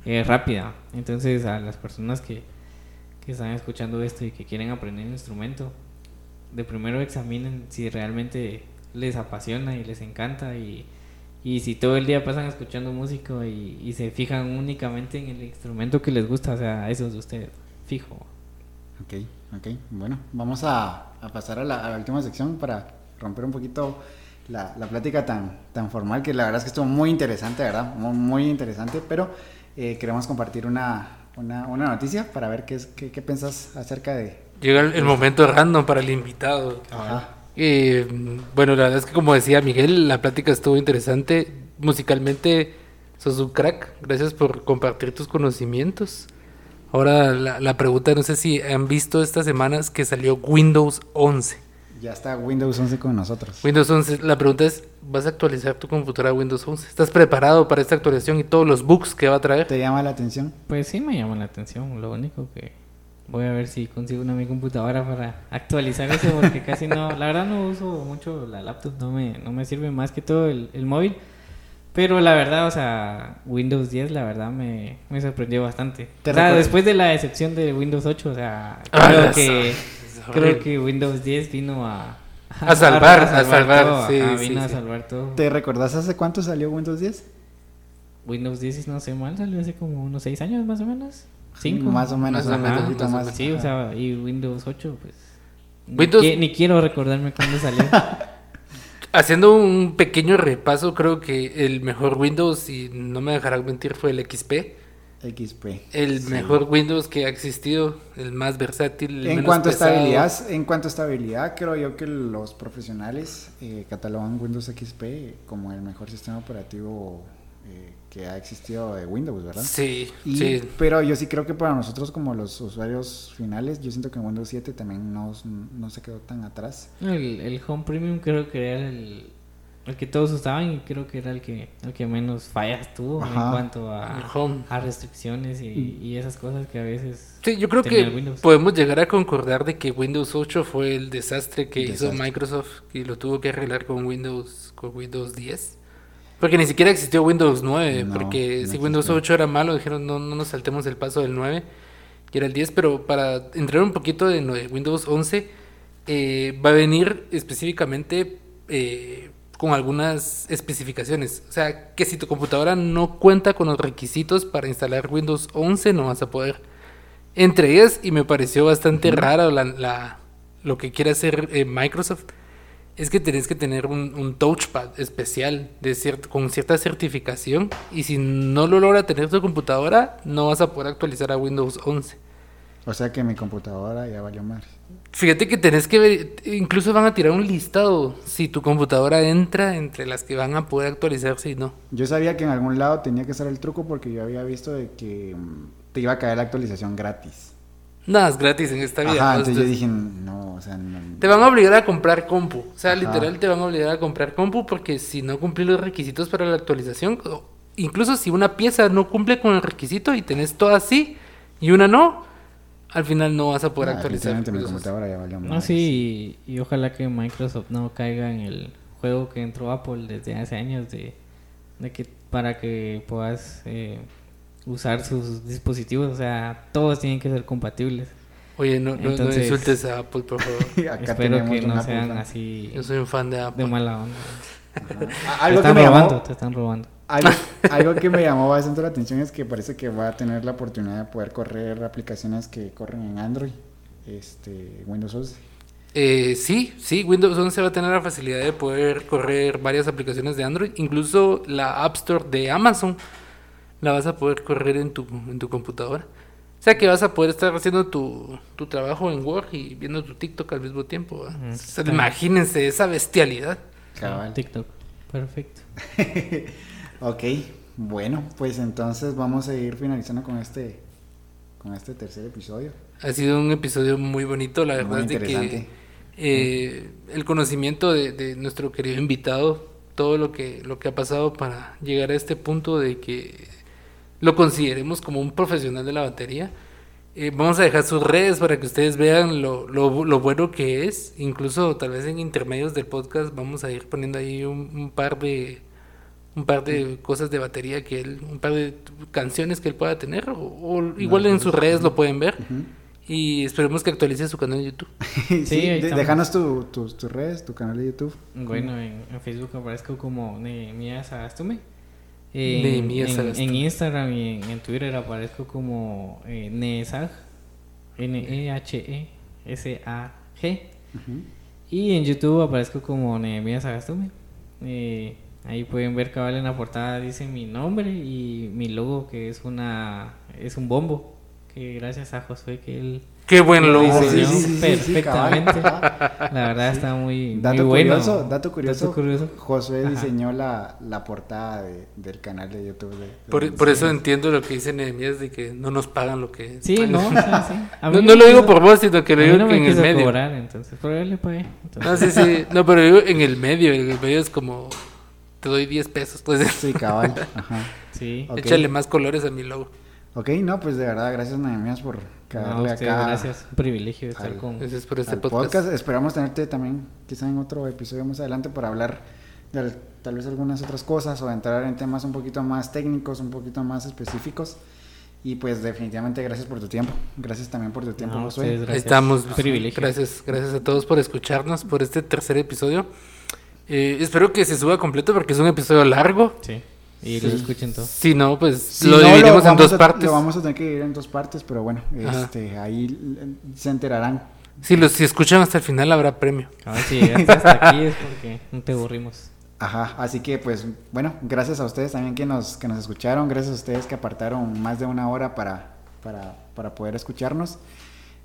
eh, rápida. Entonces a las personas que, que están escuchando esto y que quieren aprender un instrumento, de primero examinen si realmente les apasiona y les encanta y, Y si todo el día pasan escuchando música y, y se fijan únicamente en el instrumento que les gusta, o sea, eso es de ustedes, fijo. Ok, ok. Bueno, vamos a, a pasar a la, a la última sección para romper un poquito la, la plática tan, tan formal, que la verdad es que estuvo muy interesante, ¿verdad? Muy, muy interesante, pero eh, queremos compartir una, una, una noticia para ver qué, es, qué, qué piensas acerca de... Llega el, el momento random para el invitado. Ajá. Eh, bueno, la verdad es que como decía Miguel, la plática estuvo interesante. Musicalmente sos un crack. Gracias por compartir tus conocimientos. Ahora la, la pregunta, no sé si han visto estas semanas que salió Windows 11. Ya está Windows 11 con nosotros. Windows 11, la pregunta es, ¿vas a actualizar tu computadora a Windows 11? ¿Estás preparado para esta actualización y todos los bugs que va a traer? ¿Te llama la atención? Pues sí me llama la atención, lo único que voy a ver si consigo una mi computadora para actualizar eso porque <laughs> casi no, la verdad no uso mucho la laptop, no me, no me sirve más que todo el, el móvil. Pero la verdad, o sea, Windows 10 la verdad me, me sorprendió bastante. ¿Te O sea, después de la decepción de Windows 8, o sea, Ah, creo que creo que Windows 10 vino a A salvar, a salvar, todo, sí, ajá, sí, vino a sí. salvar todo. ¿Te recordás hace cuánto salió Windows 10? Windows 10, si no sé mal, salió hace como unos 6 años más o menos. 5. Más o menos, Más o un menos, poquito más o más. menos. Sí, o sea, y Windows 8, pues. ni Windows- qui- Ni, quiero recordarme cuándo salió. <laughs> Haciendo un pequeño repaso, creo que el mejor Windows, y no me dejarán mentir, fue el XP. XP. El Sí. mejor Windows que ha existido, el más versátil. el En menos cuanto pesado. estabilidad, en cuanto a estabilidad, creo yo que los profesionales eh, catalogan Windows XP como el mejor sistema operativo eh, que ha existido de Windows, ¿verdad? Sí, Y- sí. Pero yo sí creo que para nosotros como los usuarios finales, yo siento que Windows 7 también no, no se quedó tan atrás. el, el Home Premium creo que era el, el que todos usaban y creo que era el que, el que menos fallas tuvo Ajá. en cuanto a, Home. a restricciones y, y esas cosas que a veces. Sí, yo creo que podemos llegar a concordar de que Windows 8 fue el desastre que hizo. Microsoft y lo tuvo que arreglar con Windows con Windows 10. Porque ni siquiera existió Windows 9, No, porque no si Windows existió. 8 era malo, dijeron no, no nos saltemos el paso del 9, y era el 10, pero para entrar un poquito en lo de Windows 11, eh, va a venir específicamente eh, con algunas especificaciones. O sea, que si tu computadora no cuenta con los requisitos para instalar Windows 11, no vas a poder. Entre ellas, y me pareció bastante raro la, la- lo que quiere hacer eh, Microsoft, es que tenés que tener un, un touchpad especial de con cierta certificación y si no lo logra tener tu computadora, no vas a poder actualizar a Windows 11. O sea que mi computadora ya valió más. Fíjate que tenés que ver, incluso van a tirar un listado si tu computadora entra entre las que van a poder actualizarse y no. Yo sabía que en algún lado tenía que estar el truco porque yo había visto de que mm, te iba a caer la actualización gratis. Nada es gratis en esta vida. Ajá, ¿no? entonces yo dije, no, o sea, no. Te van a obligar a comprar compu. O sea, Ajá. literal te van a obligar a comprar compu porque si no cumplís los requisitos para la actualización, incluso si una pieza no cumple con el requisito y tenés todas sí y una no, al final no vas a poder Ah, actualizar. ya. No, sí, y, y ojalá que Microsoft no caiga en el juego que entró Apple desde hace años de, de que para que puedas eh, usar sus dispositivos, o sea, todos tienen que ser compatibles. Oye, no, no- no Entonces- insultes a Apple, por favor. <laughs> Acá Espero tenemos que no sean fan. así Yo soy un fan de de Apple. mala onda. Te que, están me robando, llamó, te están robando. algo, <laughs> algo que me llamó bastante la atención es que parece que va a tener la oportunidad de poder correr aplicaciones que corren en Android, este, Windows 11. Eh, sí, sí, Windows 11 va a tener la facilidad de poder correr varias aplicaciones de Android, incluso la App Store de Amazon la vas a poder correr en tu, en tu computadora. O sea que vas a poder estar haciendo tu, tu trabajo en Word y viendo tu TikTok al mismo tiempo. sea, imagínense esa bestialidad. Cabal. TikTok. Perfecto. <laughs> Ok, bueno, pues entonces vamos a ir finalizando con este, con este tercer episodio. Ha sido un episodio muy bonito, la verdad es de que eh, el conocimiento de, de nuestro querido invitado, todo lo que, lo que ha pasado para llegar a este punto de que lo consideremos como un profesional de la batería. Eh, vamos a dejar sus redes para que ustedes vean lo, lo, lo bueno que es. Incluso tal vez en intermedios del podcast vamos a ir poniendo ahí un, un par de un par de cosas de batería que él, un par de canciones que él pueda tener, o, o igual en sus redes lo pueden ver. Y esperemos que actualice su canal de YouTube. <laughs> sí, de- déjanos tu- tus tus redes, tu canal de YouTube. Bueno, en, en Facebook aparezco como Nehemías Sagastume. En, Instagram y en, en Twitter aparezco como eh, Nehesag. E. Ujú. Y en YouTube aparezco como Nehemías Sagastume. Eh, ahí pueden ver cabal en la portada dice mi nombre y mi logo que es una es un bombo que gracias a Josué que él Qué buen lo logo. sí, sí, sí, sí, perfectamente. la verdad está muy, muy Dato bueno. curioso, dato curioso, Dato curioso. Josué Ajá. diseñó la, la portada de- del canal de YouTube. de- de- Por, por eso entiendo lo que dice Nehemías de que no nos pagan lo que. Sí, no, o <laughs> sea, sí. No, no lo digo por vos, sino que lo digo no que en el medio. cobrar, entonces, pero yo le pagué. No, sí, sí. No, pero digo en el medio. En el medio es como. Te doy 10 pesos. Pues Sí, cabal. <laughs> Ajá. Sí. Ok. échale más colores a mi logo. Ok, no, pues de verdad, gracias Nehemías por No, ustedes, acá. gracias. Un privilegio estar al- con. Gracias por este podcast. Esperamos tenerte también quizá en otro episodio más adelante para hablar de al- tal vez algunas otras cosas o entrar en temas un poquito más técnicos, un poquito más específicos. Y pues definitivamente gracias por tu tiempo. Gracias también por tu tiempo, No, Josué. gracias. estamos. Un privilegio. Gracias, gracias a todos por escucharnos por este tercer episodio. Eh, espero que se suba completo porque es un episodio largo. Sí. Y los escuchen todos. Si no, pues Si lo no, dividimos en vamos dos a- partes. Lo vamos a tener que dividir en dos partes, pero bueno, Ajá. este, ahí se enterarán. Si, los, si escuchan hasta el final habrá premio. A ver si llegaste hasta aquí es porque no te aburrimos. Ajá, así que pues bueno, gracias a ustedes también que nos, que nos escucharon, gracias a ustedes que apartaron más de una hora para, para, para poder escucharnos.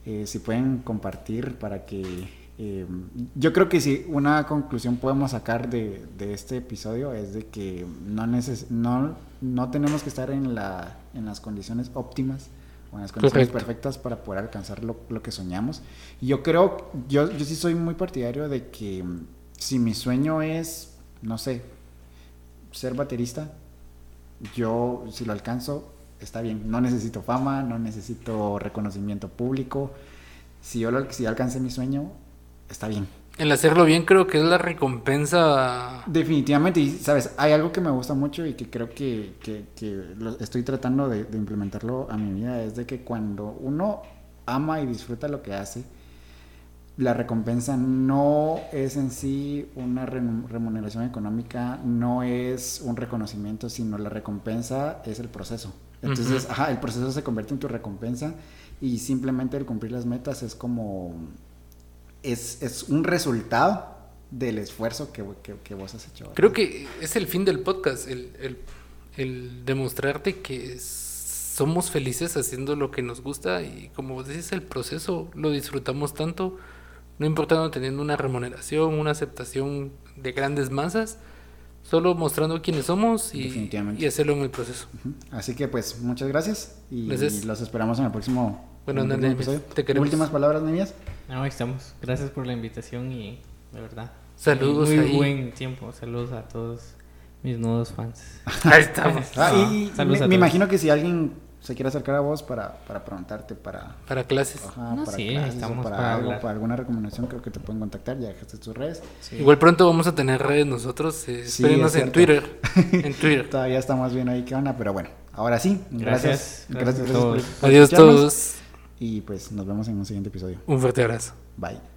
Eh, si pueden compartir para que... eh, yo creo que si una conclusión podemos sacar de, de este episodio es de que no, neces no, no tenemos que estar en, la, en las condiciones óptimas o en las condiciones perfectas para poder alcanzar lo, lo que soñamos. Y yo creo, yo, yo sí soy muy partidario de que mm, si mi sueño es, no sé, ser baterista, yo si lo alcanzo, está bien. No necesito fama, no necesito reconocimiento público. Si yo, lo, si alcancé mi sueño, está bien. El hacerlo bien creo que es la recompensa. Definitivamente, y sabes, hay algo que me gusta mucho y que creo que, que- que lo estoy tratando de, de implementarlo a mi vida, es de que cuando uno ama y disfruta lo que hace, la recompensa no es en sí una remuneración económica, no es un reconocimiento, sino la recompensa es el proceso. Entonces, ajá, el proceso se convierte en tu recompensa y simplemente el cumplir las metas es como es, es un resultado del esfuerzo que, que- que vos has hecho. ¿verdad? Creo que es el fin del podcast, el, el- el demostrarte que somos felices haciendo lo que nos gusta y como vos decís, el proceso lo disfrutamos tanto, no importando teniendo una remuneración, una aceptación de grandes masas, solo mostrando quiénes somos y, y hacerlo en el proceso. Ujú. Así que pues muchas gracias y, Gracias. los esperamos en el próximo, Bueno, en el próximo te queremos. Últimas palabras, niñas. No, ahí estamos. Gracias por la invitación y de verdad. Saludos Muy, ahí. buen tiempo. Saludos a todos mis nuevos fans. <laughs> Ahí estamos. Ah, y saludos me, a imagino que si alguien se quiere acercar a vos para, para preguntarte, para, Para clases. ajá, No, para sí, clases o estamos para, para algo, para alguna recomendación, creo que te pueden contactar, ya dejaste tus redes. Sí. Igual pronto vamos a tener redes nosotros. eh, Sí, espérenos es en. Twitter. <laughs> En Twitter. Todavía estamos viendo ahí qué onda, pero bueno, ahora sí. Gracias. Gracias. Gracias a por- todos. por Adiós todos. Y pues nos vemos en un siguiente episodio. Un fuerte abrazo. Bye.